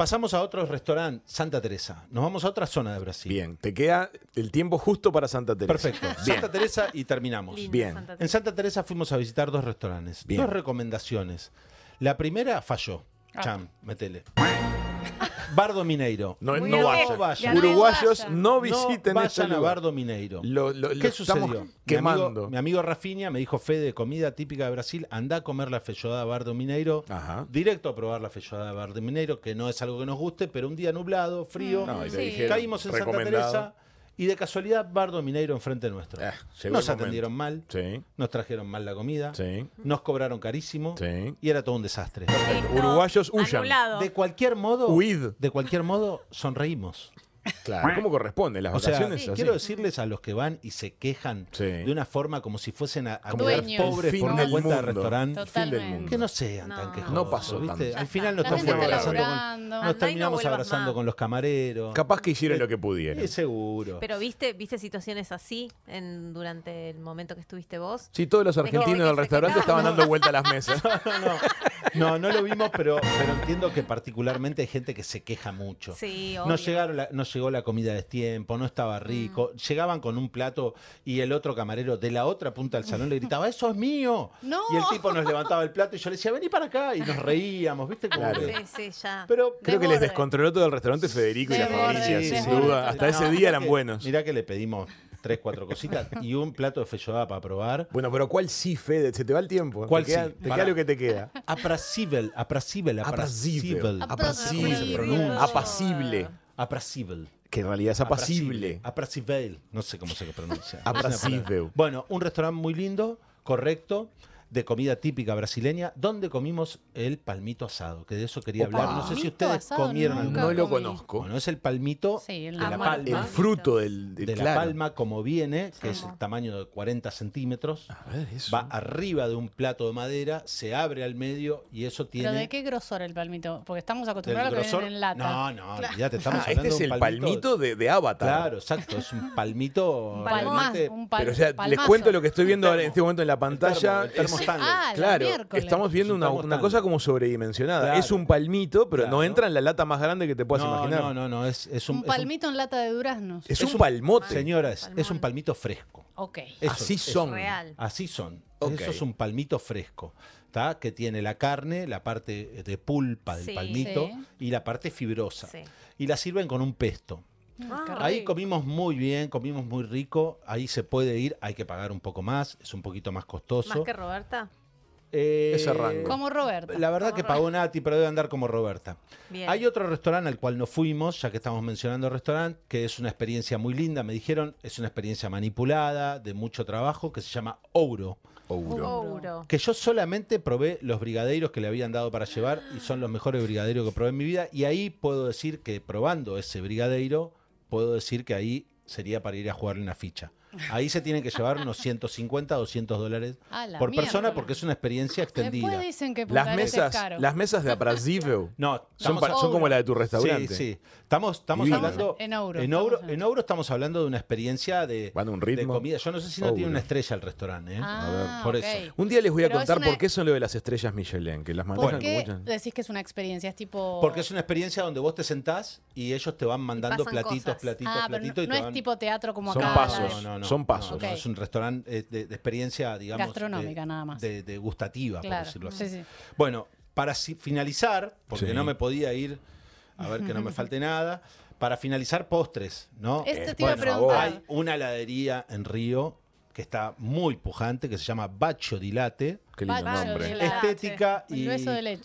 Pasamos a otro restaurante, Santa Teresa. Nos vamos a otra zona de Brasil. bien. Te queda el tiempo justo para Santa Teresa. Perfecto. Bien. Santa Teresa y terminamos. Lindo, Bien. Santa En. Santa Teresa fuimos a visitar dos restaurantes. Bien. Dos recomendaciones. La primera falló. Ah. Cham, metele. Bardo Mineiro. No, Muy no vayan. Uruguayos no visiten no este vayan a lugar. Bardo Mineiro. Lo, lo- lo ¿Qué estamos sucedió? Mi Quemando. amigo, mi amigo Rafinha me dijo, Fede, comida típica de Brasil, anda a comer la feijoada Bardo Mineiro. Ajá. Directo a probar la feijoada Bardo Mineiro, que no es algo que nos guste, pero un día nublado, frío, No, Sí. caímos en Santa. Teresa y de casualidad Bardo Mineiro enfrente nuestro. Eh, nos atendieron mal, Sí, nos trajeron mal la comida, sí, nos cobraron carísimo sí. y era todo un desastre. Uruguayos huyan. Anulado. De cualquier modo, Huid. de cualquier modo, sonreímos. Claro. ¿Cómo corresponde? Las O sea, vacaciones así. quiero decirles a los que van y se quejan Sí. de una forma como si fuesen a, a quedar pobres por una cuenta de mundo. restaurante. Fin del Totalmente. mundo. Que no sean No. tan quejosos. No pasó ¿viste? tanto. Al final nos terminamos está abrazando, con, nos no terminamos abrazando más. con los camareros. Capaz que hicieron lo que pudieron. Sí, seguro. Pero viste, viste situaciones así en, durante el momento que estuviste vos. Sí, todos los argentinos del restaurante estaban dando vuelta a las mesas. no, no, no lo vimos, pero, pero entiendo que particularmente hay gente que se queja mucho. Sí, obvio. No, llegaron la- no llegó la comida de tiempo, no estaba rico. Llegaban con un plato y el otro camarero de la otra punta del salón le gritaba, ¡eso es mío! No. Y el tipo nos levantaba el plato y yo le decía, vení para acá. Y nos reíamos, ¿viste? Como Claro. que- Sí, sí, ya. Pero Creo que les descontroló todo el restaurante Federico y la familia, sí, sin duda. Hasta No, ese día eran que- buenos. Mirá que le pedimos tres, cuatro cositas y un plato de feijoada para probar. Bueno, pero ¿cuál sí, Fede? Se te va el tiempo. ¿Cuál te queda, sí? Te queda lo que te queda. Apacible. ¿Cómo se pronuncia? Apacible. Apracible. Que en realidad es apacible. Apracible. No sé cómo se pronuncia. Palabra. Bueno, un restaurante muy lindo, correcto. De comida típica brasileña, donde comimos el palmito asado, que de eso quería Opa. hablar. No sé si Palmito ustedes asado, comieron nunca alguna No lo conozco. Bueno, es el palmito Sí, el de la palma. El fruto del, del- de la claro. palma como viene, que es Amo. el tamaño de 40 centímetros, A ver, eso. va arriba de un plato de madera, se abre al medio y eso tiene... ¿Pero de qué grosor el palmito? Porque estamos acostumbrados a que vienen en lata. No, no, ya te estamos Ah, hablando este es el un palmito de, de Avatar. Claro, exacto, es un palmito Un realmente- un pal- Pero o sea, les palmazo. cuento lo que estoy viendo ahora en este momento en la el pantalla. termo- el termo es- Stanley. Ah, la Claro, miércoles. estamos viendo una, Stanley. cosa como sobredimensionada. Claro. Es un palmito, pero no entra en la lata más grande que te puedas no, imaginar. no, no, no, es, es un, Un es un- palmito en lata de duraznos. Es, Es un palmote. señoras, es un Palmón. palmito fresco. Ok. Eso Así es- son. Real. Así son. Ok. Eso es un palmito fresco. ¿tá? Que tiene la carne, la parte de pulpa del Sí. palmito Sí. y la parte fibrosa. Sí. Y la sirven con un pesto. Ah, Ahí comimos muy bien, comimos muy rico. Ahí se puede ir, hay que pagar un poco más, es un poquito más costoso. Más que Roberta. Eh, Ese rango. Como Roberto. La verdad que pagó Nati, pero debe andar como Roberta. Bien. Hay otro restaurante al cual no fuimos, ya que estamos mencionando restaurante, que es una experiencia muy linda. Me dijeron, es una experiencia manipulada, de mucho trabajo, que se llama Ouro. Ouro. Ouro. Que yo solamente probé los brigadeiros que le habían dado para llevar y son los mejores brigadeiros que probé en mi vida. Y ahí puedo decir que probando ese brigadeiro, puedo decir que ahí sería para ir a jugarle una ficha. Ahí se tienen que llevar unos 150, 200 dólares por persona porque es una experiencia extendida. Después dicen que Las Este es mesas, caro. las mesas de abrasivo No, son, estamos pa- son como la de tu restaurante. Sí, sí. Estamos, estamos Divino. hablando. En Ouro, En Ouro, estamos en- en Ouro estamos hablando de una experiencia de, Van a un de ritmo. comida. Yo no sé si no Ouro. tiene una estrella el restaurante. ¿eh? Ah, por ok. eso. Un día les voy a Pero es contar una- por qué son lo de las estrellas Michelin, que las ¿Por manejan qué con decís que es una experiencia? Es tipo... Porque es una experiencia donde vos te sentás y ellos te van mandando pasan platitos, cosas. platitos, Ah, pero no, platitos. y no te es van- tipo teatro como Son acá. pasos. La- son pasos. no, es un restaurante eh, de, de experiencia, digamos. Gastronómica, de- nada más. De, de gustativa, Claro, por decirlo así. sí, sí. Bueno, para si- finalizar, porque Sí. no me podía ir, a ver que no me falte nada, para finalizar postres, ¿no? Este Eh, te iba a por favor. preguntar. Hay una heladería en Río que está muy pujante, que se llama Bacho Dilate. Qué lindo nombre. de Estética y, de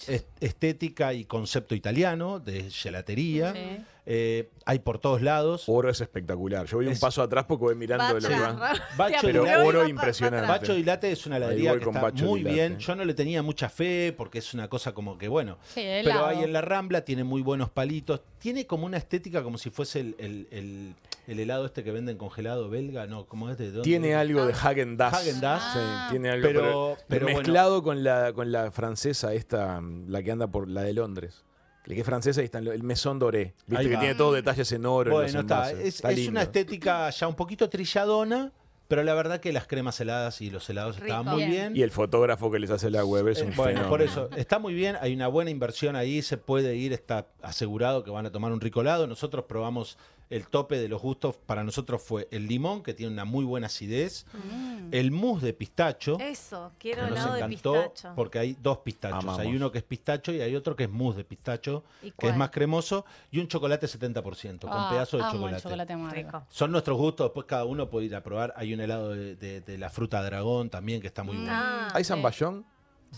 est- estética y concepto italiano, de gelatería. Sí. Eh, hay por todos lados. Oro es espectacular. Yo voy un Es- paso atrás porque voy mirando lo que va. Bacho Pero oro impresionante. Bacho Dilate es una heladería que está Bacho muy Dilate. bien. Yo no le tenía mucha fe porque es una cosa como que, bueno. Sí, pero ahí en la Rambla tiene muy buenos palitos. Tiene como una estética como si fuese el, el- el- el helado este que venden congelado belga. No, ¿cómo es? ¿De dónde? Tiene algo de Hagen Dazs. Häagen-Dazs. Sí, Ah. tiene algo. Pero- Pero, pero bueno. mezclado con, la, con la francesa, esta, la que anda por la de Londres. La que es francesa y está el Maison Doré. Viste Ahí que va. tiene todos detalles en oro. en está. Es, Está es una estética ya un poquito trilladona, pero la verdad que las cremas heladas y los helados Rico. estaban muy Bien. bien. Y el fotógrafo que les hace la web es Eh, un bueno, fenómeno. por eso, está muy bien, hay una buena inversión ahí, se puede ir, está asegurado que van a tomar un rico helado. Nosotros probamos el tope de los gustos, para nosotros fue el limón, que tiene una muy buena acidez, Mm. el mousse de pistacho, Eso, quiero que nos helado de encantó, pistacho. porque hay dos pistachos, Amamos. hay uno que es pistacho y hay otro que es mousse de pistacho, ¿Y que es más cremoso, y un chocolate 70%, con Ah, pedazo de amo el chocolate. chocolate amargo. Rico. Son nuestros gustos, después cada uno puede ir a probar. Hay un helado de, de- de la fruta dragón también que está muy bueno. Ah, ¿Hay sí.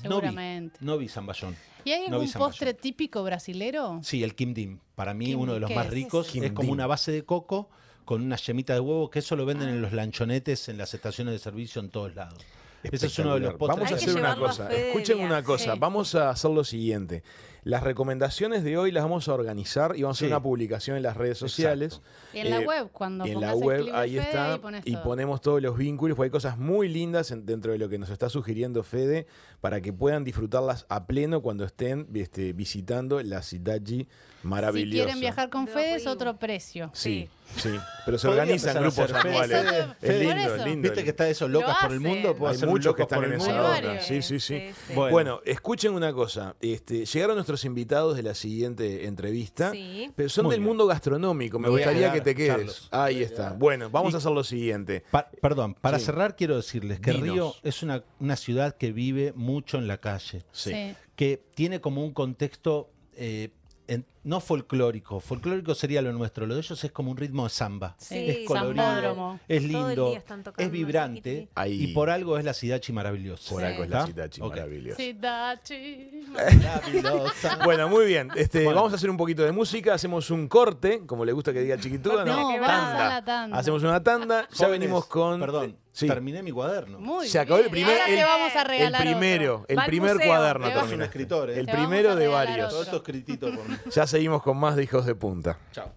Zamballón? No vi, Seguramente. no vi zamballón. ¿Y hay algún postre típico brasilero? Sí, el Kim Dim. Para mí, Kim uno de los ¿qué más es? ricos. Kim es como una base de coco con una yemita de huevo, que eso lo venden Ah. en los lanchonetes, en las estaciones de servicio, en todos lados. Ese es uno de los postres. Vamos a hacer una cosa. Escuchen una cosa. Sí. Vamos a hacer lo siguiente. Las recomendaciones de hoy las vamos a organizar y vamos a hacer una publicación en las redes sociales. Y en la Eh, web, cuando y en pongas la web, ahí Fede está. y pones Y todo. ponemos todos los vínculos, porque hay cosas muy lindas en- dentro de lo que nos está sugiriendo Fede para que puedan disfrutarlas a pleno cuando estén este, visitando la Cidaji Si maravillosa. quieren viajar con De Fede es otro precio. Sí, sí. Pero se organizan grupos anuales. Es lindo, es lindo. Viste que está eso, locas por el mundo. Hay muchos que están en esa onda. varios. Sí, sí, sí. Sí, sí. Bueno. Bueno, escuchen una cosa. Este, llegaron nuestros invitados de la siguiente entrevista, Sí. pero son Muy del bien. mundo gastronómico. Me voy gustaría quedar, que te quedes. Carlos. Ahí está. Bueno, vamos a hacer lo siguiente. Pa- perdón, para Sí. cerrar quiero decirles que Dinos. Río es una, una ciudad que vive mucho en la calle, Sí. Sí. que tiene como un contexto, eh, en- no folclórico. Folclórico sería lo nuestro. Lo de ellos es como un ritmo de samba. Sí, es colorido, es el lindo, es vibrante. Ahí- y por algo es la Sidachi maravillosa. Por algo es la Citachi, Ok. maravilloso. Sí, Dachi. Maravillosa. Bueno, muy bien. Este, Bueno. Vamos a hacer un poquito de música. Hacemos un corte, como le gusta que diga Chiquitúa. No, que vamos ver. a la tanda. Hacemos una tanda. Ya Jóvenes, venimos con. Perdón, Sí. terminé mi cuaderno. Muy Se acabó el bien. primer- Ahora el- te vamos a El primero, otro. el primer museo. cuaderno Te Soy un terminaste. escritor, ¿eh? El primero de varios. Todo esto escritito por mí. Ya seguimos con más de hijos de punta. Chao.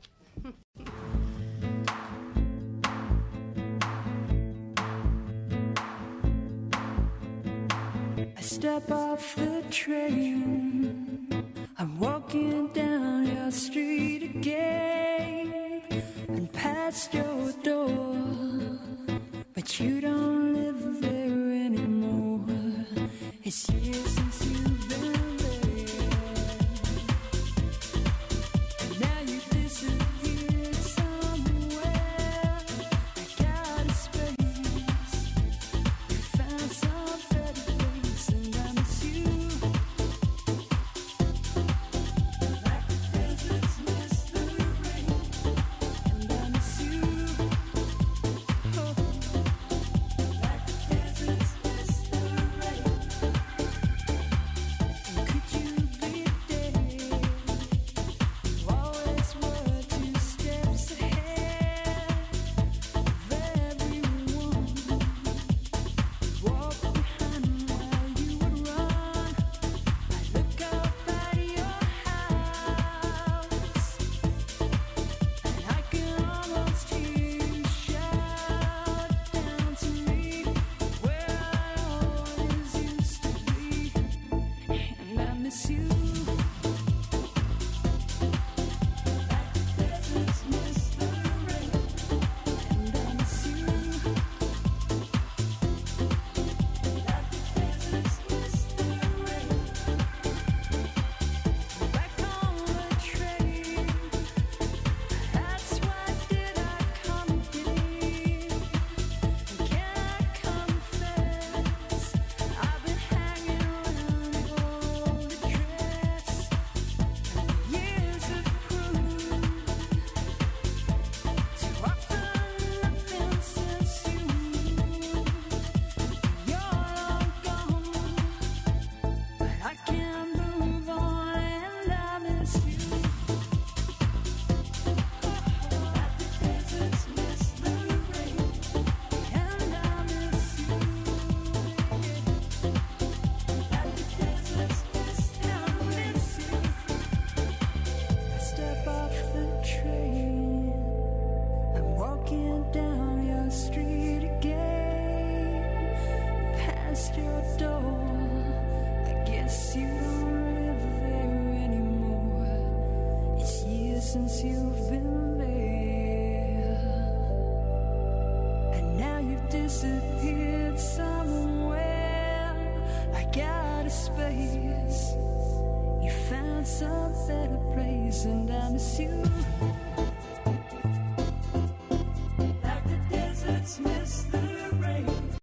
I step off the train. I'm walking down your street again and past your door. But you don't live there anymore. It's years since you've been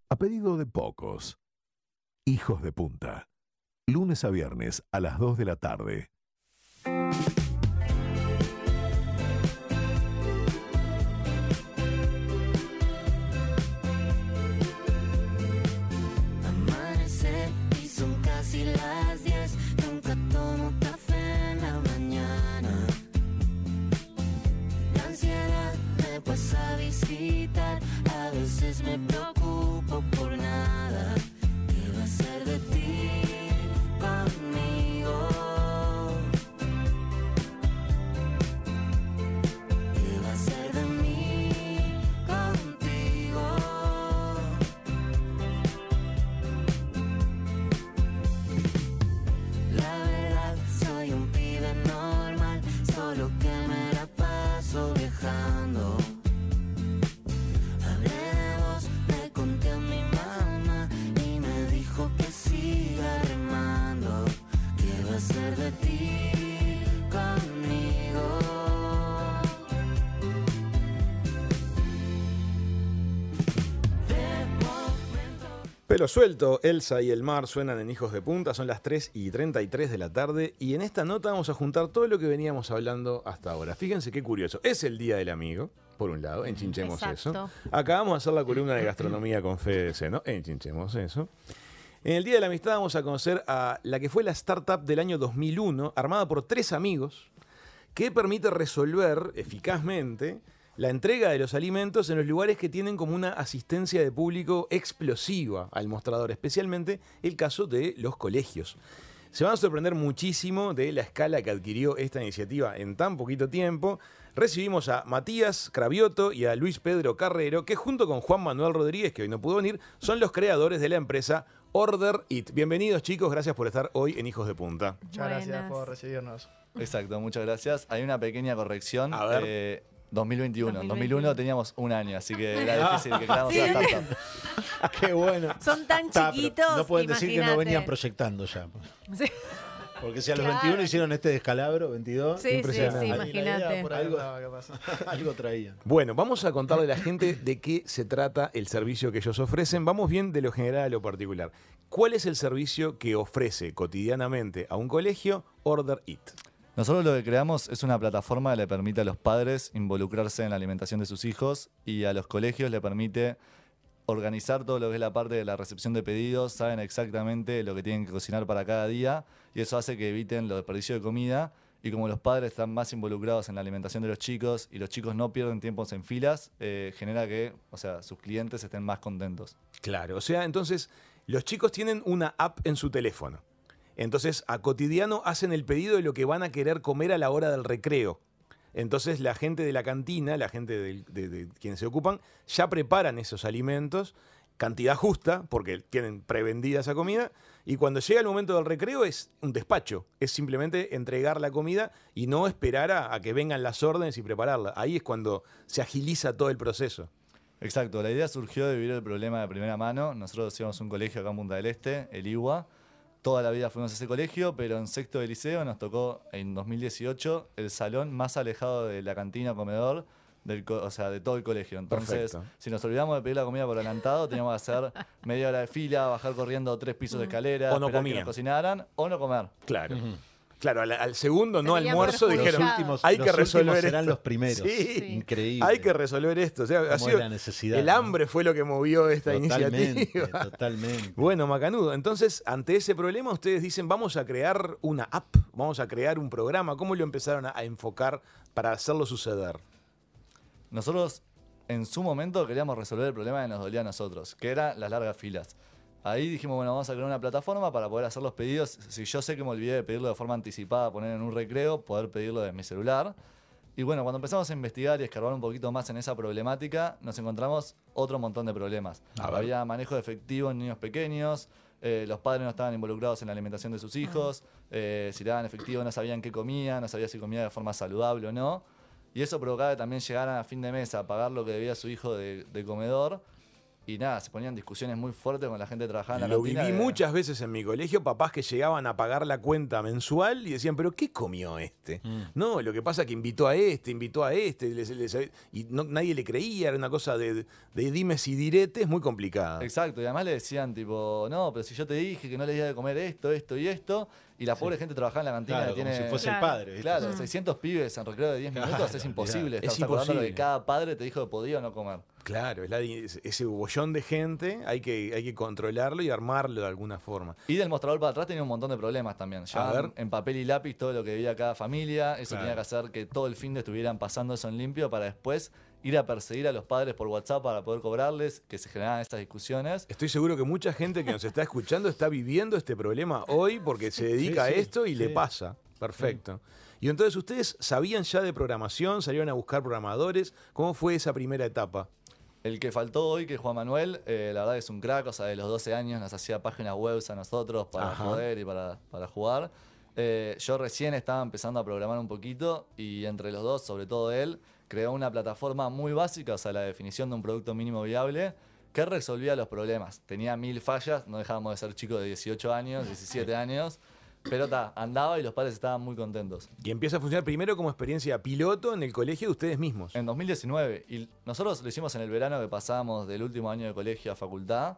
A pedido de pocos. Hijos de punta. Lunes a viernes a las 2 de la tarde. Pelo suelto, Elsa y el mar suenan en Hijos de Punta, son las 3 y 33 de la tarde y en esta nota vamos a juntar todo lo que veníamos hablando hasta ahora. Fíjense qué curioso, es el Día del Amigo, por un lado, enchinchemos Exacto. eso. Acabamos de hacer la columna de gastronomía con Fede Seno, enchinchemos eso. En el Día de la Amistad vamos a conocer a la que fue la startup del año 2001, armada por tres amigos, que permite resolver eficazmente la entrega de los alimentos en los lugares que tienen como una asistencia de público explosiva al mostrador, especialmente el caso de los colegios. Se van a sorprender muchísimo de la escala que adquirió esta iniciativa en tan poquito tiempo. Recibimos a Matías Cravioto y a Luis Pedro Carrero, que junto con Juan Manuel Rodríguez, que hoy no pudo venir, son los creadores de la empresa Order It. Bienvenidos chicos, gracias por estar hoy en Hijos de Punta. Muchas gracias por recibirnos. Exacto, muchas gracias. Hay una pequeña corrección. A ver. Eh, 2021. En 2021 2001 teníamos un año, así que era difícil que startup. Qué bueno. Son tan pero chiquitos. No pueden decir que no imagínate. venían proyectando ya. Sí. Porque si a los Claro. 21 hicieron este descalabro, 22, Sí, sí, impresionante. sí, Ahí la imagínate. idea por ahí Algo, algo traían. Bueno, vamos a contarle a la gente de qué se trata el servicio que ellos ofrecen. Vamos bien de lo general a lo particular. ¿Cuál es el servicio que ofrece cotidianamente a un colegio Order It? Nosotros lo que creamos es una plataforma que le permite a los padres involucrarse en la alimentación de sus hijos y a los colegios le permite organizar todo lo que es la parte de la recepción de pedidos, saben exactamente lo que tienen que cocinar para cada día y eso hace que eviten los desperdicios de comida y como los padres están más involucrados en la alimentación de los chicos y los chicos no pierden tiempos en filas, eh, genera que, o sea, sus clientes estén más contentos. Claro, o sea, entonces los chicos tienen una app en su teléfono. Entonces, a cotidiano hacen el pedido de lo que van a querer comer a la hora del recreo. Entonces, la gente de la cantina, la gente del- de, de quienes se ocupan, ya preparan esos alimentos, cantidad justa, porque tienen prevendida esa comida, y cuando llega el momento del recreo es un despacho, es simplemente entregar la comida y no esperar a, que vengan las órdenes y prepararla. Ahí es cuando se agiliza todo el proceso. Exacto, la idea surgió de vivir el problema de primera mano. Nosotros a un colegio acá en Punta del Este, el IWA. Toda la vida fuimos a ese colegio, pero en sexto de liceo nos tocó en 2018 el salón más alejado de la cantina o comedor, del co- o sea, de todo el colegio. Entonces, Perfecto. si nos olvidamos de pedir la comida por adelantado, teníamos que hacer media hora de fila, bajar corriendo tres pisos de escalera, O no que comían. nos cocinaran, o no comer. Claro. Claro, al, al segundo no almuerzo dijeron, Los últimos- hay los que resolver serán esto". los primeros. Sí. Increíble. Hay que resolver esto. O sea, ha sido- es la necesidad, el ¿no? hambre fue lo que movió esta Totalmente, iniciativa. totalmente. Bueno, Macanudo, entonces ante ese problema ustedes dicen vamos a crear una app, vamos a crear un programa. ¿Cómo lo empezaron a, a enfocar para hacerlo suceder? Nosotros en su momento queríamos resolver el problema que nos dolía a nosotros, que eran las largas filas. Ahí dijimos, bueno, vamos a crear una plataforma para poder hacer los pedidos. Si yo sé que me olvidé de pedirlo de forma anticipada, poner en un recreo, poder pedirlo de mi celular. Y bueno, cuando empezamos a investigar y escarbar un poquito más en esa problemática, nos encontramos otro montón de problemas. Había manejo de efectivo en niños pequeños, eh, los padres no estaban involucrados en la alimentación de sus hijos, eh, si le daban efectivo no sabían qué comía, no sabía si comía de forma saludable o no. Y eso provocaba que también llegaran a fin de mes a pagar lo que debía su hijo de, de comedor. Y nada, se ponían discusiones muy fuertes con la gente que trabajaba en la Lo viví de- muchas veces en mi colegio, papás que llegaban a pagar la cuenta mensual y decían, pero ¿qué comió este? Mm. No, lo que pasa es que invitó a este, invitó a este, les- les- y no- nadie le creía, era una cosa de, de dimes y diretes muy complicada. Exacto, y además le decían tipo, no, pero si yo te dije que no le di de comer esto, esto y esto, y la pobre gente trabajaba en la cantina Claro, que como tiene... si fuese Claro. el padre. ¿viste? Claro, 600 pibes en recreo de 10 Claro, minutos es imposible estar Es acordando lo que imposible. cada padre te dijo que podía o no comer. Claro, es la ese bollón de gente hay que, hay que controlarlo y armarlo de alguna forma. Y del mostrador para atrás tenía un montón de problemas también. Ya ver. en papel y lápiz todo lo que debía cada familia. Eso Claro. tenía que hacer que todo el fin de estuvieran pasando eso en limpio para después ir a perseguir a los padres por WhatsApp para poder cobrarles, que se generaran estas discusiones. Estoy seguro que mucha gente que nos está escuchando está viviendo este problema hoy porque se dedica Sí, sí, a esto y le pasa. Perfecto. Y entonces ustedes sabían ya de programación, salieron a buscar programadores. ¿Cómo fue esa primera etapa? El que faltó hoy, que es Juan Manuel, eh, la verdad es un crack, o sea, de los 12 años nos hacía páginas web a nosotros para Ajá. joder y para, para jugar. Eh, yo recién estaba empezando a programar un poquito y entre los dos, sobre todo él, creó una plataforma muy básica, o sea, la definición de un producto mínimo viable, que resolvía los problemas. Tenía mil fallas, no dejábamos de ser chicos de 18 años, 17 años, pero ta, andaba y los padres estaban muy contentos. Y empieza a funcionar primero como experiencia piloto en el colegio de ustedes mismos. En 2019. Y nosotros lo hicimos en el verano que pasábamos del último año de colegio a facultad.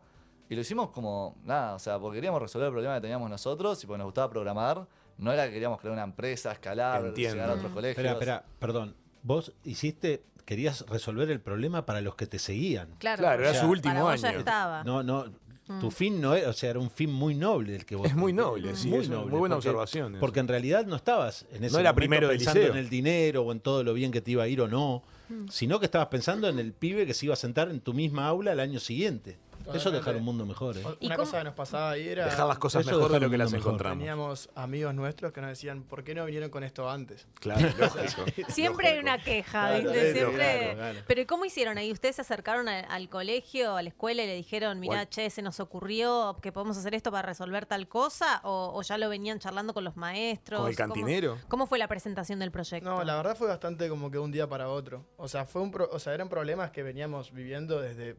Y lo hicimos como, nada, o sea, porque queríamos resolver el problema que teníamos nosotros y porque nos gustaba programar. No era que queríamos crear una empresa, escalar, Entiendo. llegar a otros colegios. Espera, espera, perdón. Vos hiciste, querías resolver el problema para los que te seguían. Claro, Claro, era O sea, su último para vos ya año. estaba. No, no. Mm. Tu fin no era, o sea, era un fin muy noble el que vos. Es muy noble, sí, es muy buena porque- observación eso. Porque en realidad no estabas en ese No era momento primero del pensando liceo. en el dinero o en todo lo bien que te iba a ir o no, sino que estabas pensando en el pibe que se iba a sentar en tu misma aula el año siguiente. Eso es dejar un mundo mejor. ¿eh? ¿Y Una cosa que nos pasaba ahí era. Dejar las cosas Eso mejor de lo que las mejor. encontramos. Teníamos amigos nuestros que nos decían, ¿por qué no vinieron con esto antes? Claro, lógico. Siempre hay una queja, Claro, ¿viste? claro, Siempre. claro, claro. Pero ¿y ¿cómo hicieron ahí? ¿Ustedes se acercaron a- al colegio, a la escuela y le dijeron, mira, ¿Cuál? che, se nos ocurrió que podemos hacer esto para resolver tal cosa? ¿O, o ya lo venían charlando con los maestros? ¿Con el ¿Cómo- cantinero? ¿Cómo, fue la presentación del proyecto? No, la verdad fue bastante como que un día para otro. O sea, fue un pro- o sea, eran problemas que veníamos viviendo desde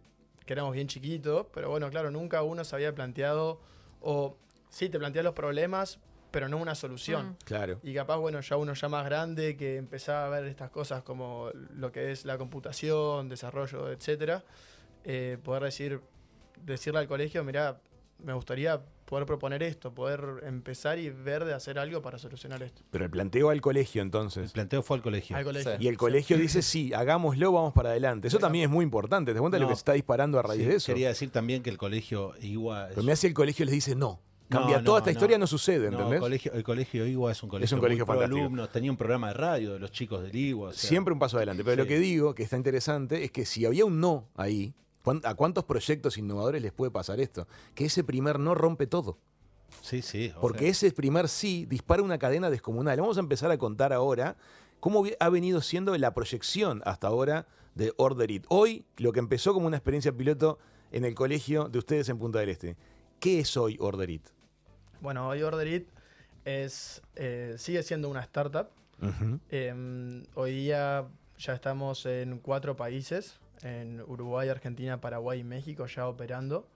que éramos bien chiquitos, pero bueno, claro, nunca uno se había planteado, o sí, te planteas los problemas, pero no una solución. Mm. Claro. Y capaz, bueno, ya uno ya más grande que empezaba a ver estas cosas como lo que es la computación, desarrollo, etcétera, eh, poder decir, decirle al colegio, mira, me gustaría poder proponer esto, poder empezar y ver de hacer algo para solucionar esto. Pero el planteo al colegio El entonces. planteo fue al colegio. Al colegio. Y el colegio dice, sí, hagámoslo, vamos para adelante. Eso también es muy importante. ¿Te das cuenta lo que se está disparando a raíz Sí, de eso? Quería decir también que el colegio es- Pero me hace el colegio les dice, no. Cambia No, toda no, esta historia, no sucede, No, ¿entendés? el colegio, el colegio IWA es un colegio, un colegio muy fantástico. alumnos, tenía un programa de radio de los chicos del IWA. o sea, Siempre un paso adelante. Pero lo que digo, que está interesante, es que si había un no ahí, ¿cuán- ¿a cuántos proyectos innovadores les puede pasar esto? Que ese primer no rompe todo. Sí, sí. Porque sea, ese primer sí dispara una cadena descomunal. Vamos a empezar a contar ahora cómo ha venido siendo la proyección hasta ahora de Order It. Hoy, lo que empezó como una experiencia piloto en el colegio de ustedes en Punta del Este. ¿Qué es hoy Order It? Bueno, hoy Order It es, eh, sigue siendo una startup. Eh, hoy día ya estamos en cuatro países, en Uruguay, Argentina, Paraguay y México, ya operando.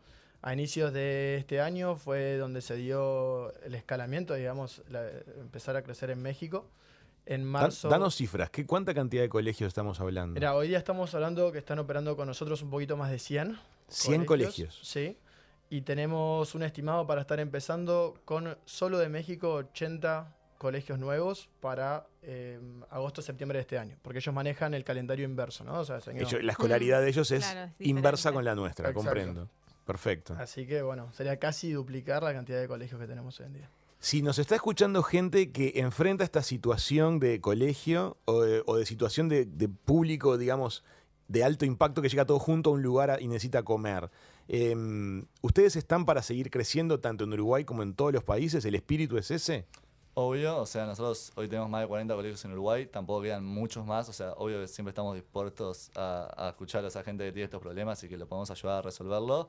A inicios de este año fue donde se dio el escalamiento, digamos, la- empezar a crecer en México. En marzo... danos cifras. ¿Qué, ¿Cuánta cantidad de colegios estamos hablando? Mira, hoy día estamos hablando que están operando con nosotros un poquito más de 100. 100 colegios. Sí. Y tenemos un estimado para estar empezando con solo de México 80 colegios nuevos para eh, agosto, septiembre de este año. Porque ellos manejan el calendario inverso, ¿no? O sea, señor- Ellos- la escolaridad de ellos es Claro, es diferente. inversa con la nuestra, Exacto. comprendo. Perfecto. Así que bueno, sería casi duplicar la cantidad de colegios que tenemos hoy en día. Si nos está escuchando gente que enfrenta esta situación de colegio o de, o de situación de, de público, digamos, de alto impacto que llega todo junto a un lugar a- y necesita comer, em, ¿ustedes están para seguir creciendo tanto en Uruguay como en todos los países? ¿El espíritu es ese? Obvio, o sea, nosotros hoy tenemos más de 40 colegios en Uruguay, tampoco quedan muchos más, o sea, obvio que siempre estamos dispuestos a, a escuchar a esa gente que tiene estos problemas y que lo podemos ayudar a resolverlo.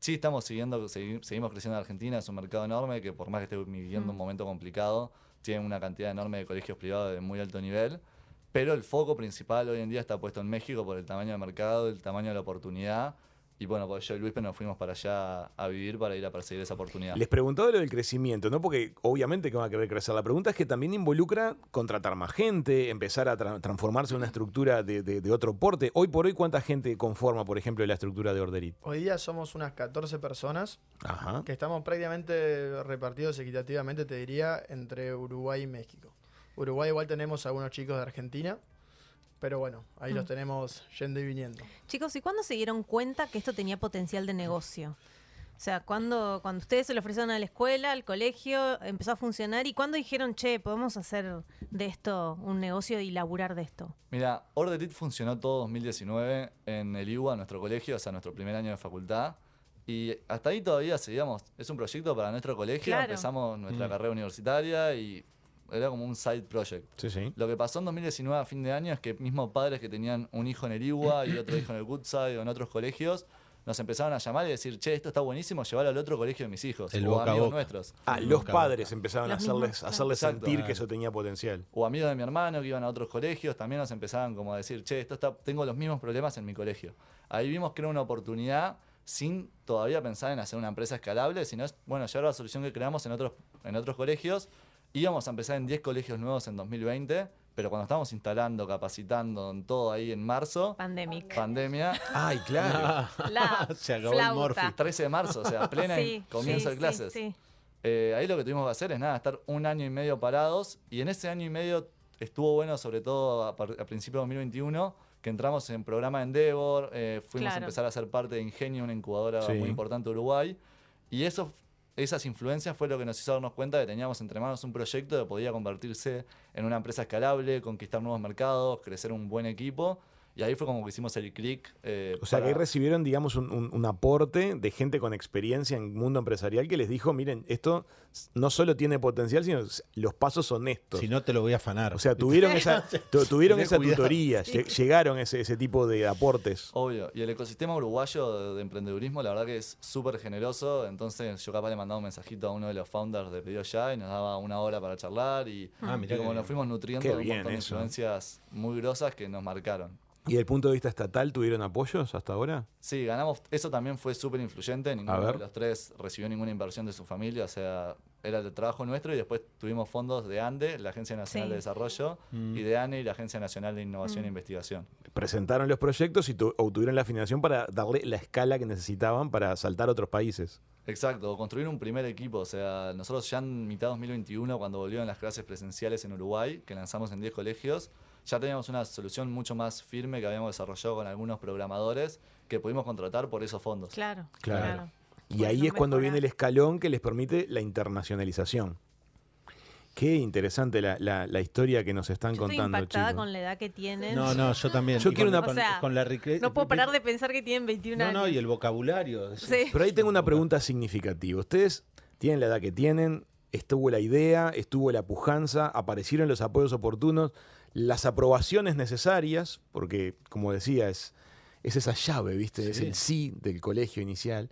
Sí, estamos siguiendo, segui- seguimos creciendo en Argentina, es un mercado enorme que por más que esté viviendo un momento complicado, tiene una cantidad enorme de colegios privados de muy alto nivel, pero el foco principal hoy en día está puesto en México por el tamaño del mercado, el tamaño de la oportunidad, y bueno, pues yo y Luis nos fuimos para allá a vivir para ir a perseguir esa oportunidad. Les preguntaba lo del crecimiento, no porque obviamente que va a querer crecer. La pregunta es que también involucra contratar más gente, empezar a tra- transformarse en una estructura de, de- de otro porte. Hoy por hoy, ¿cuánta gente conforma, por ejemplo, la estructura de Orderit? Hoy día somos unas 14 personas Ajá. que estamos prácticamente repartidos equitativamente, te diría, entre Uruguay y México. Uruguay igual tenemos algunos chicos de Argentina, pero bueno, ahí los tenemos yendo y viniendo. Chicos, ¿y cuándo se dieron cuenta que esto tenía potencial de negocio? O sea, cuando, cuando ustedes se lo ofrecieron a la escuela, al colegio, empezó a funcionar y cuándo dijeron, che, podemos hacer de esto un negocio y laburar de esto. Mira, Order It funcionó todo 2019 en el IWA, nuestro colegio, o sea, nuestro primer año de facultad. Y hasta ahí todavía seguíamos. Es un proyecto para nuestro colegio. Claro. Empezamos nuestra Mm. carrera universitaria y era como un side project. Sí, sí. Lo que pasó en 2019 a fin de año es que mismos padres que tenían un hijo en el IWA y otro hijo en el Woodside o en otros colegios nos empezaron a llamar y decir, che, esto está buenísimo, llevarlo al otro colegio de mis hijos El o boca amigos boca. nuestros. Ah, Sí, los padres boca. empezaron a hacerles, a hacerles claro. sentir que eso tenía potencial. o amigos de mi hermano que iban a otros colegios, también nos empezaban como a decir, che, esto está, tengo los mismos problemas en mi colegio. Ahí vimos que era una oportunidad sin todavía pensar en hacer una empresa escalable, sino, es, bueno, llevar la solución que creamos en otros, en otros colegios. Íbamos a empezar en 10 colegios nuevos en 2020 pero cuando estábamos instalando, capacitando, en todo ahí en marzo, Pandemic. pandemia, Ay, claro. La Se acabó el flauta. Morphy. 13 de marzo, o sea, plena Sí, comienzo sí, de clases. Sí, sí. Eh, ahí lo que tuvimos que hacer es nada, estar un año y medio parados y en ese año y medio estuvo bueno, sobre todo a, a principios de 2021, que entramos en programa Endeavor, eh, fuimos a empezar a ser parte de Ingenio, una incubadora Sí. muy importante de Uruguay, y eso, esas influencias fue lo que nos hizo darnos cuenta de que teníamos entre manos un proyecto que podía convertirse en una empresa escalable, conquistar nuevos mercados, crecer un buen equipo, y ahí fue como que hicimos el clic. eh, O sea, que ahí recibieron, digamos, un, un- un aporte de gente con experiencia en el mundo empresarial que les dijo, miren, esto no solo tiene potencial, sino los pasos son estos. Si no, te lo voy a afanar. o sea, tuvieron esa, tu- tuvieron esa cuidado. tutoría, lle- llegaron ese, ese tipo de aportes. Obvio, y el ecosistema uruguayo de, de emprendedurismo la verdad que es súper generoso, entonces yo capaz le mandaba un mensajito a uno de los founders de Pedido Ya y nos daba una hora para charlar y, Ah, y como nos fuimos nutriendo de un bien montón de eso. influencias muy grosas que nos marcaron. ¿Y desde el punto de vista estatal tuvieron apoyos hasta ahora? Sí, ganamos, eso también fue súper influyente, ninguno de los tres recibió ninguna inversión de su familia, o sea, era el trabajo nuestro y después tuvimos fondos de ANDE, la Agencia Nacional Sí. de Desarrollo, Mm. y de ANE y la Agencia Nacional de Innovación e Investigación. Presentaron los proyectos y tu- obtuvieron la financiación para darle la escala que necesitaban para saltar a otros países. Exacto, construir un primer equipo. O sea, nosotros ya en mitad de 2021, cuando volvieron las clases presenciales en Uruguay, que lanzamos en 10 colegios, ya teníamos una solución mucho más firme que habíamos desarrollado con algunos programadores que pudimos contratar por esos fondos. Claro, Claro. claro. Y ahí es cuando viene el escalón que les permite la internacionalización. Qué interesante la, la- la historia que nos están Yo estoy contando, impactada chicos. con la edad que tienen. No, no, yo también. Yo Y quiero con, una- O sea, con la No puedo parar de pensar que tienen 21 No, años. no, y el vocabulario. Sí. Pero ahí tengo una pregunta significativa. Ustedes tienen la edad que tienen, estuvo la idea, estuvo la pujanza, aparecieron los apoyos oportunos, las aprobaciones necesarias, porque, como decía, es, es esa llave, ¿viste? Es el sí del colegio inicial.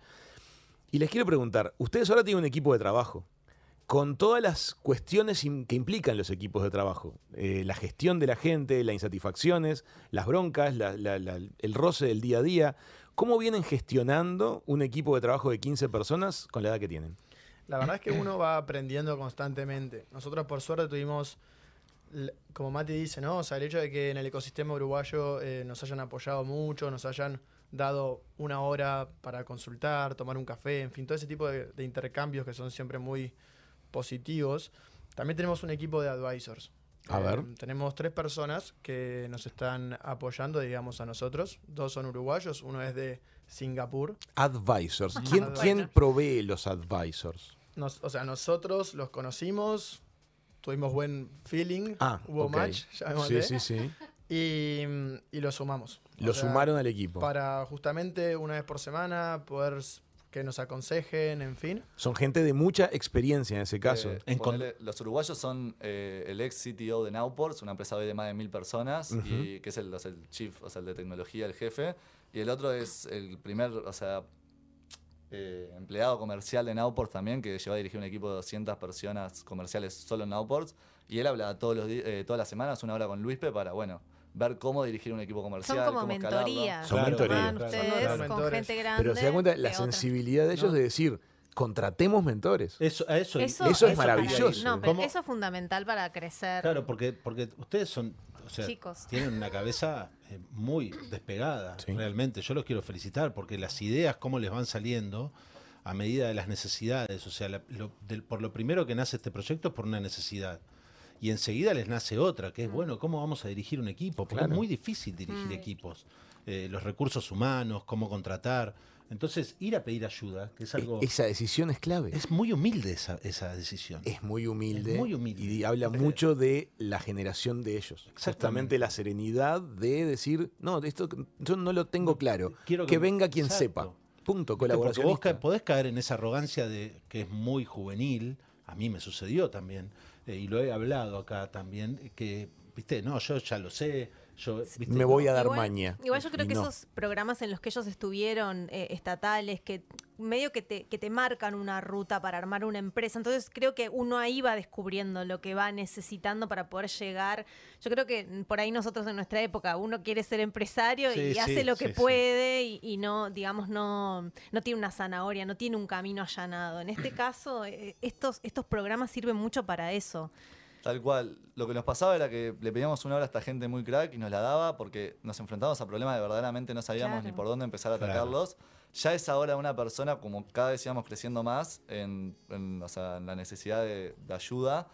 Y les quiero preguntar, ustedes ahora tienen un equipo de trabajo, con todas las cuestiones que implican los equipos de trabajo, eh, la gestión de la gente, las insatisfacciones, las broncas, la- la- la- el roce del día a día, ¿cómo vienen gestionando un equipo de trabajo de 15 personas con la edad que tienen? La verdad es que uno va aprendiendo constantemente. Nosotros por suerte tuvimos, como Mati dice, ¿no? O sea, el hecho de que en el ecosistema uruguayo eh, nos hayan apoyado mucho, nos hayan dado una hora para consultar, tomar un café, en fin, todo ese tipo de, de intercambios que son siempre muy positivos. También tenemos un equipo de advisors. A ver. Tenemos tres personas que nos están apoyando, digamos, a nosotros. Dos son uruguayos, uno es de Singapur. Advisors. ¿Quién, Advisors. quién provee los advisors? Nos- o sea, nosotros los conocimos, tuvimos buen feeling, Ah, hubo ok. match, Sí, llamémosle, sí, sí. Y, y lo sumamos. O Lo sea, sumaron al equipo. Para justamente una vez por semana poder que nos aconsejen, en fin. Son gente de mucha experiencia en ese caso. Eh, En ponele, los uruguayos son eh, el ex CTO de Nowports, una empresa hoy de más de mil personas, Ujú. y que es el, o sea, el chief, o sea, el de tecnología, el jefe. Y el otro es el primer, o sea, eh, empleado comercial de Nowports también, que llegó a dirigir un equipo de 200 personas comerciales solo en Nowports. Y él habla todos los eh, todas las semanas, una hora con Luispe, para, bueno, ver cómo dirigir un equipo comercial. Son como cómo. Son Claro, mentorías. Van claro, ustedes claro. con gente grande. Pero se da cuenta de la otra. sensibilidad de ellos No. de decir, contratemos mentores. Eso, eso, Eso, Eso es maravilloso. No, pero ¿Cómo? eso es fundamental para crecer. Claro, porque, porque ustedes son, o sea, Chicos. tienen una cabeza eh, muy despegada, Sí. realmente. Yo los quiero felicitar porque las ideas, cómo les van saliendo a medida de las necesidades. O sea, la- lo- del- por lo primero que nace este proyecto es por una necesidad. Y enseguida les nace otra, que es, bueno, ¿cómo vamos a dirigir un equipo? Porque Claro. es muy difícil dirigir Mm. equipos. Eh, los recursos humanos, cómo contratar. Entonces, ir a pedir ayuda, que es algo... E- Esa decisión es clave. Es muy humilde esa, esa decisión. Es muy humilde. Es muy humilde. Y habla mucho de la generación de ellos. Justamente Exactamente. la serenidad de decir, no, esto yo no lo tengo claro. quiero que, que- venga quien Exacto. sepa. Punto, colaboración. vos ca- podés caer en esa arrogancia de que es muy juvenil, a mí me sucedió también, eh, y lo he hablado acá también, que, viste, no, yo ya lo sé, yo, viste, Me voy a dar igual, maña. Igual yo creo Y que no. esos programas en los que ellos estuvieron eh, estatales, que medio que te, que te marcan una ruta para armar una empresa, entonces creo que uno ahí va descubriendo lo que va necesitando para poder llegar. Yo creo que por ahí nosotros en nuestra época uno quiere ser empresario Sí, y sí, hace lo que sí. puede y, y no, digamos, no, no tiene una zanahoria, no tiene un camino allanado. En este caso, eh, estos, estos programas sirven mucho para eso. Tal cual. Lo que nos pasaba era que le pedíamos una hora a esta gente muy crack y nos la daba porque nos enfrentábamos a problemas que verdaderamente no sabíamos Claro. ni por dónde empezar a Claro. atacarlos. Ya es ahora una persona, como cada vez íbamos creciendo más en, en, o sea, en la necesidad de, de ayuda,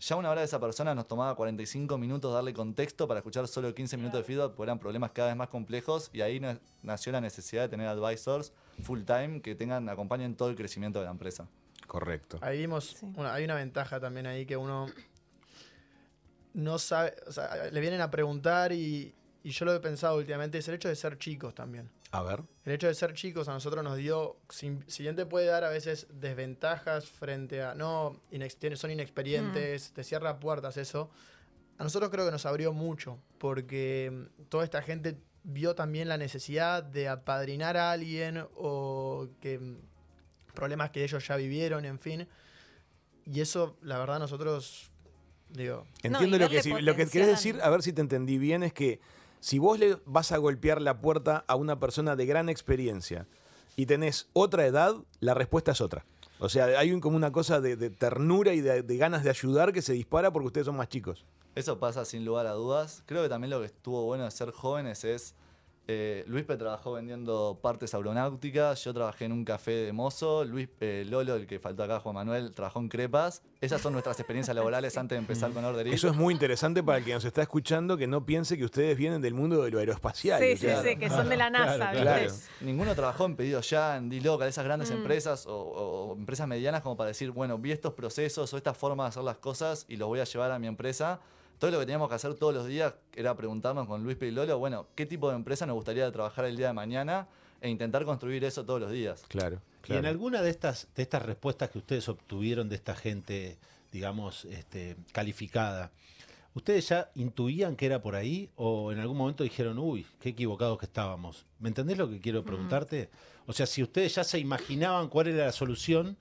ya una hora de esa persona nos tomaba 45 minutos darle contexto para escuchar solo 15 minutos de feedback, porque eran problemas cada vez más complejos y ahí na- nació la necesidad de tener advisors full time que tengan, acompañen todo el crecimiento de la empresa. Correcto. Ahí vimos, Sí. una- hay una ventaja también ahí que uno no sabe, o sea, le vienen a preguntar y, y yo lo he pensado últimamente, es el hecho de ser chicos también. A ver. El hecho de ser chicos a nosotros nos dio, si, si bien te puede dar a veces desventajas frente a, no, inex- son inexperientes, te cierra puertas eso, a nosotros creo que nos abrió mucho, porque mm, toda esta gente vio también la necesidad de apadrinar a alguien o que mm, problemas que ellos ya vivieron, en fin. Y eso, la verdad, nosotros, digo, Entiendo lo que sí- lo que querés decir, a ver si te entendí bien, es que si vos le vas a golpear la puerta a una persona de gran experiencia y tenés otra edad, la respuesta es otra. O sea, hay un- como una cosa de, de ternura y de, de ganas de ayudar que se dispara porque ustedes son más chicos. Eso pasa sin lugar a dudas. Creo que también lo que estuvo bueno de ser jóvenes es. Eh, Luispe trabajó vendiendo partes aeronáuticas, yo trabajé en un café de mozo, Luis eh, Lolo, el que faltó acá, Juan Manuel, trabajó en crepas. Esas son nuestras experiencias laborales antes de empezar con Order. Eso es muy interesante para el que nos está escuchando que no piense que ustedes vienen del mundo de lo aeroespacial. Sí, sí, sí, que son de la NASA, Claro, ¿viste? claro. Ninguno trabajó en pedido ya, en D-Local, esas grandes Mm. empresas o, o- o empresas medianas como para decir, bueno, vi estos procesos o esta forma de hacer las cosas y los voy a llevar a mi empresa. Todo lo que teníamos que hacer todos los días era preguntarnos con Luis y Lolo, bueno, ¿qué tipo de empresa nos gustaría trabajar el día de mañana? E intentar construir eso todos los días. Claro, Y claro. en alguna de estas, de estas respuestas que ustedes obtuvieron de esta gente, digamos, este, calificada, ¿ustedes ya intuían que era por ahí o en algún momento dijeron, uy, qué equivocados que estábamos? ¿Me entendés lo que quiero preguntarte? O sea, si ustedes ya se imaginaban cuál era la solución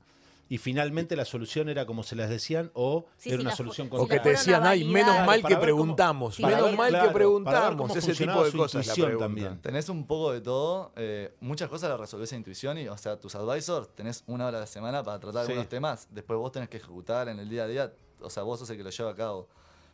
y finalmente la solución era como se las decían o Sí, era sí, una solución O que te decían, ay, menos mal que cómo- preguntamos, menos ver- mal claro, que preguntamos, ese tipo de su cosas. la también. Tenés un poco de todo, eh, muchas cosas las resolvés a intuición y, o sea, tus advisors tenés una hora a la semana para tratar Sí. algunos temas, después vos tenés que ejecutar en el día a día, o sea, vos sos el que lo lleva a cabo.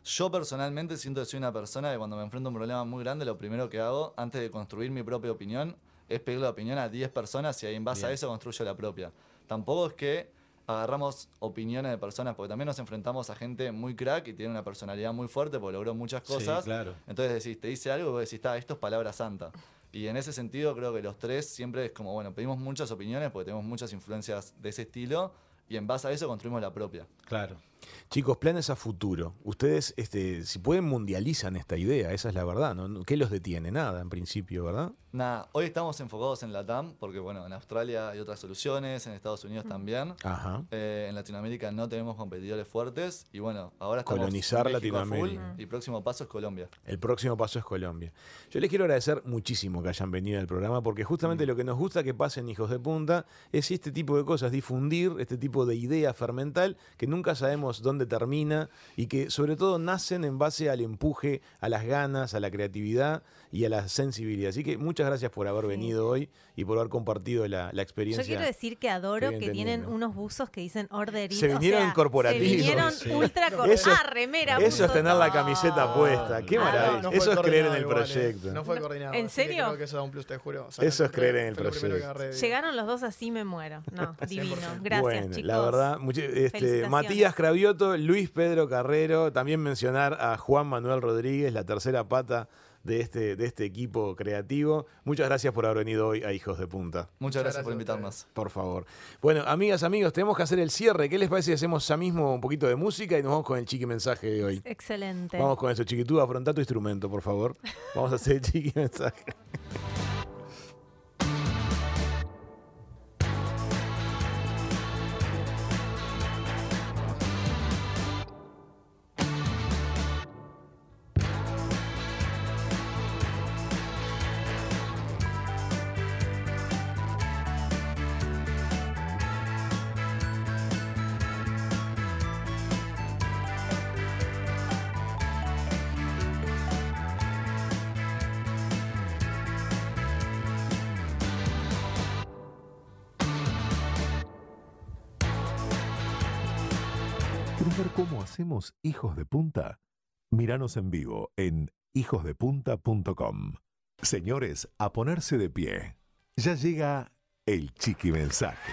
Yo personalmente siento que soy una persona que cuando me enfrento a un problema muy grande, lo primero que hago, antes de construir mi propia opinión, es pedir la opinión a 10 personas y ahí en base a eso construyo la propia. Tampoco es que agarramos opiniones de personas, porque también nos enfrentamos a gente muy crack y tiene una personalidad muy fuerte porque logró muchas Sí, cosas. claro. Entonces decís, te dice algo y vos decís, está, esto es palabra santa. Y en ese sentido creo que los tres siempre es como, bueno, pedimos muchas opiniones porque tenemos muchas influencias de ese estilo y en base a eso construimos la propia. Claro. Chicos, planes a futuro. Ustedes, este, si pueden, mundializan esta idea, esa es la verdad. ¿no? ¿Qué los detiene? Nada, en principio, ¿verdad? Nada, hoy estamos enfocados en la TAM, porque bueno, en Australia hay otras soluciones, en Estados Unidos también. Ajá. Eh, en Latinoamérica no tenemos competidores fuertes y bueno, ahora estamos Colonizar en México a full, Latinoamérica. y próximo paso es Colombia. El próximo paso es Colombia. Yo les quiero agradecer muchísimo que hayan venido al programa porque justamente lo que nos gusta que pasen hijos de punta es este tipo de cosas, difundir este tipo de idea fermental que nunca sabemos dónde termina y que sobre todo nacen en base al empuje, a las ganas, a la creatividad y a la sensibilidad. Así que muchas gracias por haber venido hoy y por haber compartido la, la experiencia. Yo quiero decir que adoro que tienen unos buzos que dicen order Se o vinieron sea, corporativos. Se vinieron Sí. ultra cor- Eso es- Ah, remera, Eso es tener la camiseta puesta. Qué Ah, maravilla. No Eso es creer en el igual, eh. proyecto. No fue coordinado. ¿En serio? Creo que eso da un plus, te juro. O sea, Eso es creer en el proyecto. Llegaron los dos así, me muero. No, divino. Gracias, bueno, chicos. la verdad, este. Matías Cravioto, Luis Pedro Carrero, también mencionar a Juan Manuel Rodríguez, la tercera pata de este, de este equipo creativo. Muchas gracias por haber venido hoy a Hijos de Punta. Muchas, gracias, por gracias invitarnos. Por favor. Bueno, amigas, amigos, tenemos que hacer el cierre. ¿Qué les parece si hacemos ya mismo un poquito de música y nos vamos con el chiqui mensaje de hoy? Excelente. Vamos con eso, chiquitú, afronta tu instrumento, por favor. Vamos a hacer el chiqui mensaje. Hijos de punta? Míranos en vivo en hijosdepunta.com. Señores, a ponerse de pie. Ya llega el chiqui mensaje.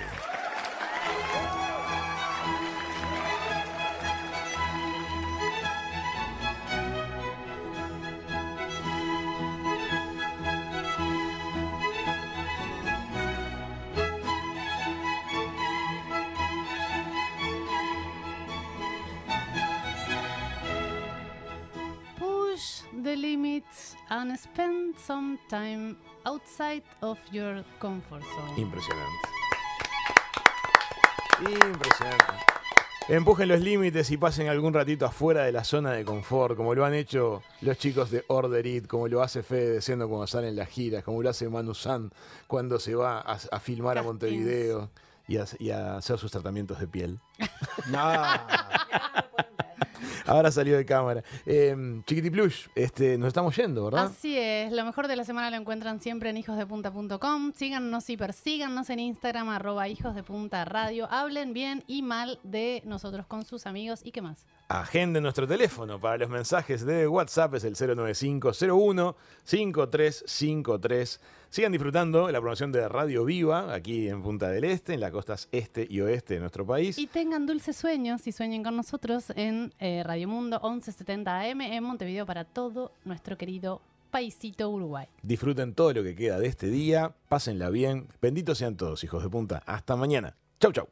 Spend some time outside of your comfort zone. Impresionante. Impresionante. Empujen los límites y pasen algún ratito afuera de la zona de confort, como lo han hecho los chicos de Order It, como lo hace Fede Descendo cuando salen en las giras, como lo hace Manu San cuando se va a, a filmar a. Montevideo y a, y a hacer sus tratamientos de piel. Ahora salió de cámara. Eh, Chiquitiplush, este, nos estamos yendo, ¿verdad? Así es, lo mejor de la semana lo encuentran siempre en hijosdepunta.com. Síganos y persíganos en Instagram, arroba hijos de punta radio. Hablen bien y mal de nosotros con sus amigos y qué más. Agenden nuestro teléfono para los mensajes de WhatsApp, es el 095-01-5353. Sigan disfrutando la promoción de Radio Viva aquí en Punta del Este, en las costas este y oeste de nuestro país. Y tengan dulces sueños y sueñen con nosotros en eh, Radio Mundo 1170 AM en Montevideo para todo nuestro querido paisito Uruguay. Disfruten todo lo que queda de este día, pásenla bien. Benditos sean todos, hijos de punta. Hasta mañana. Chau, chau.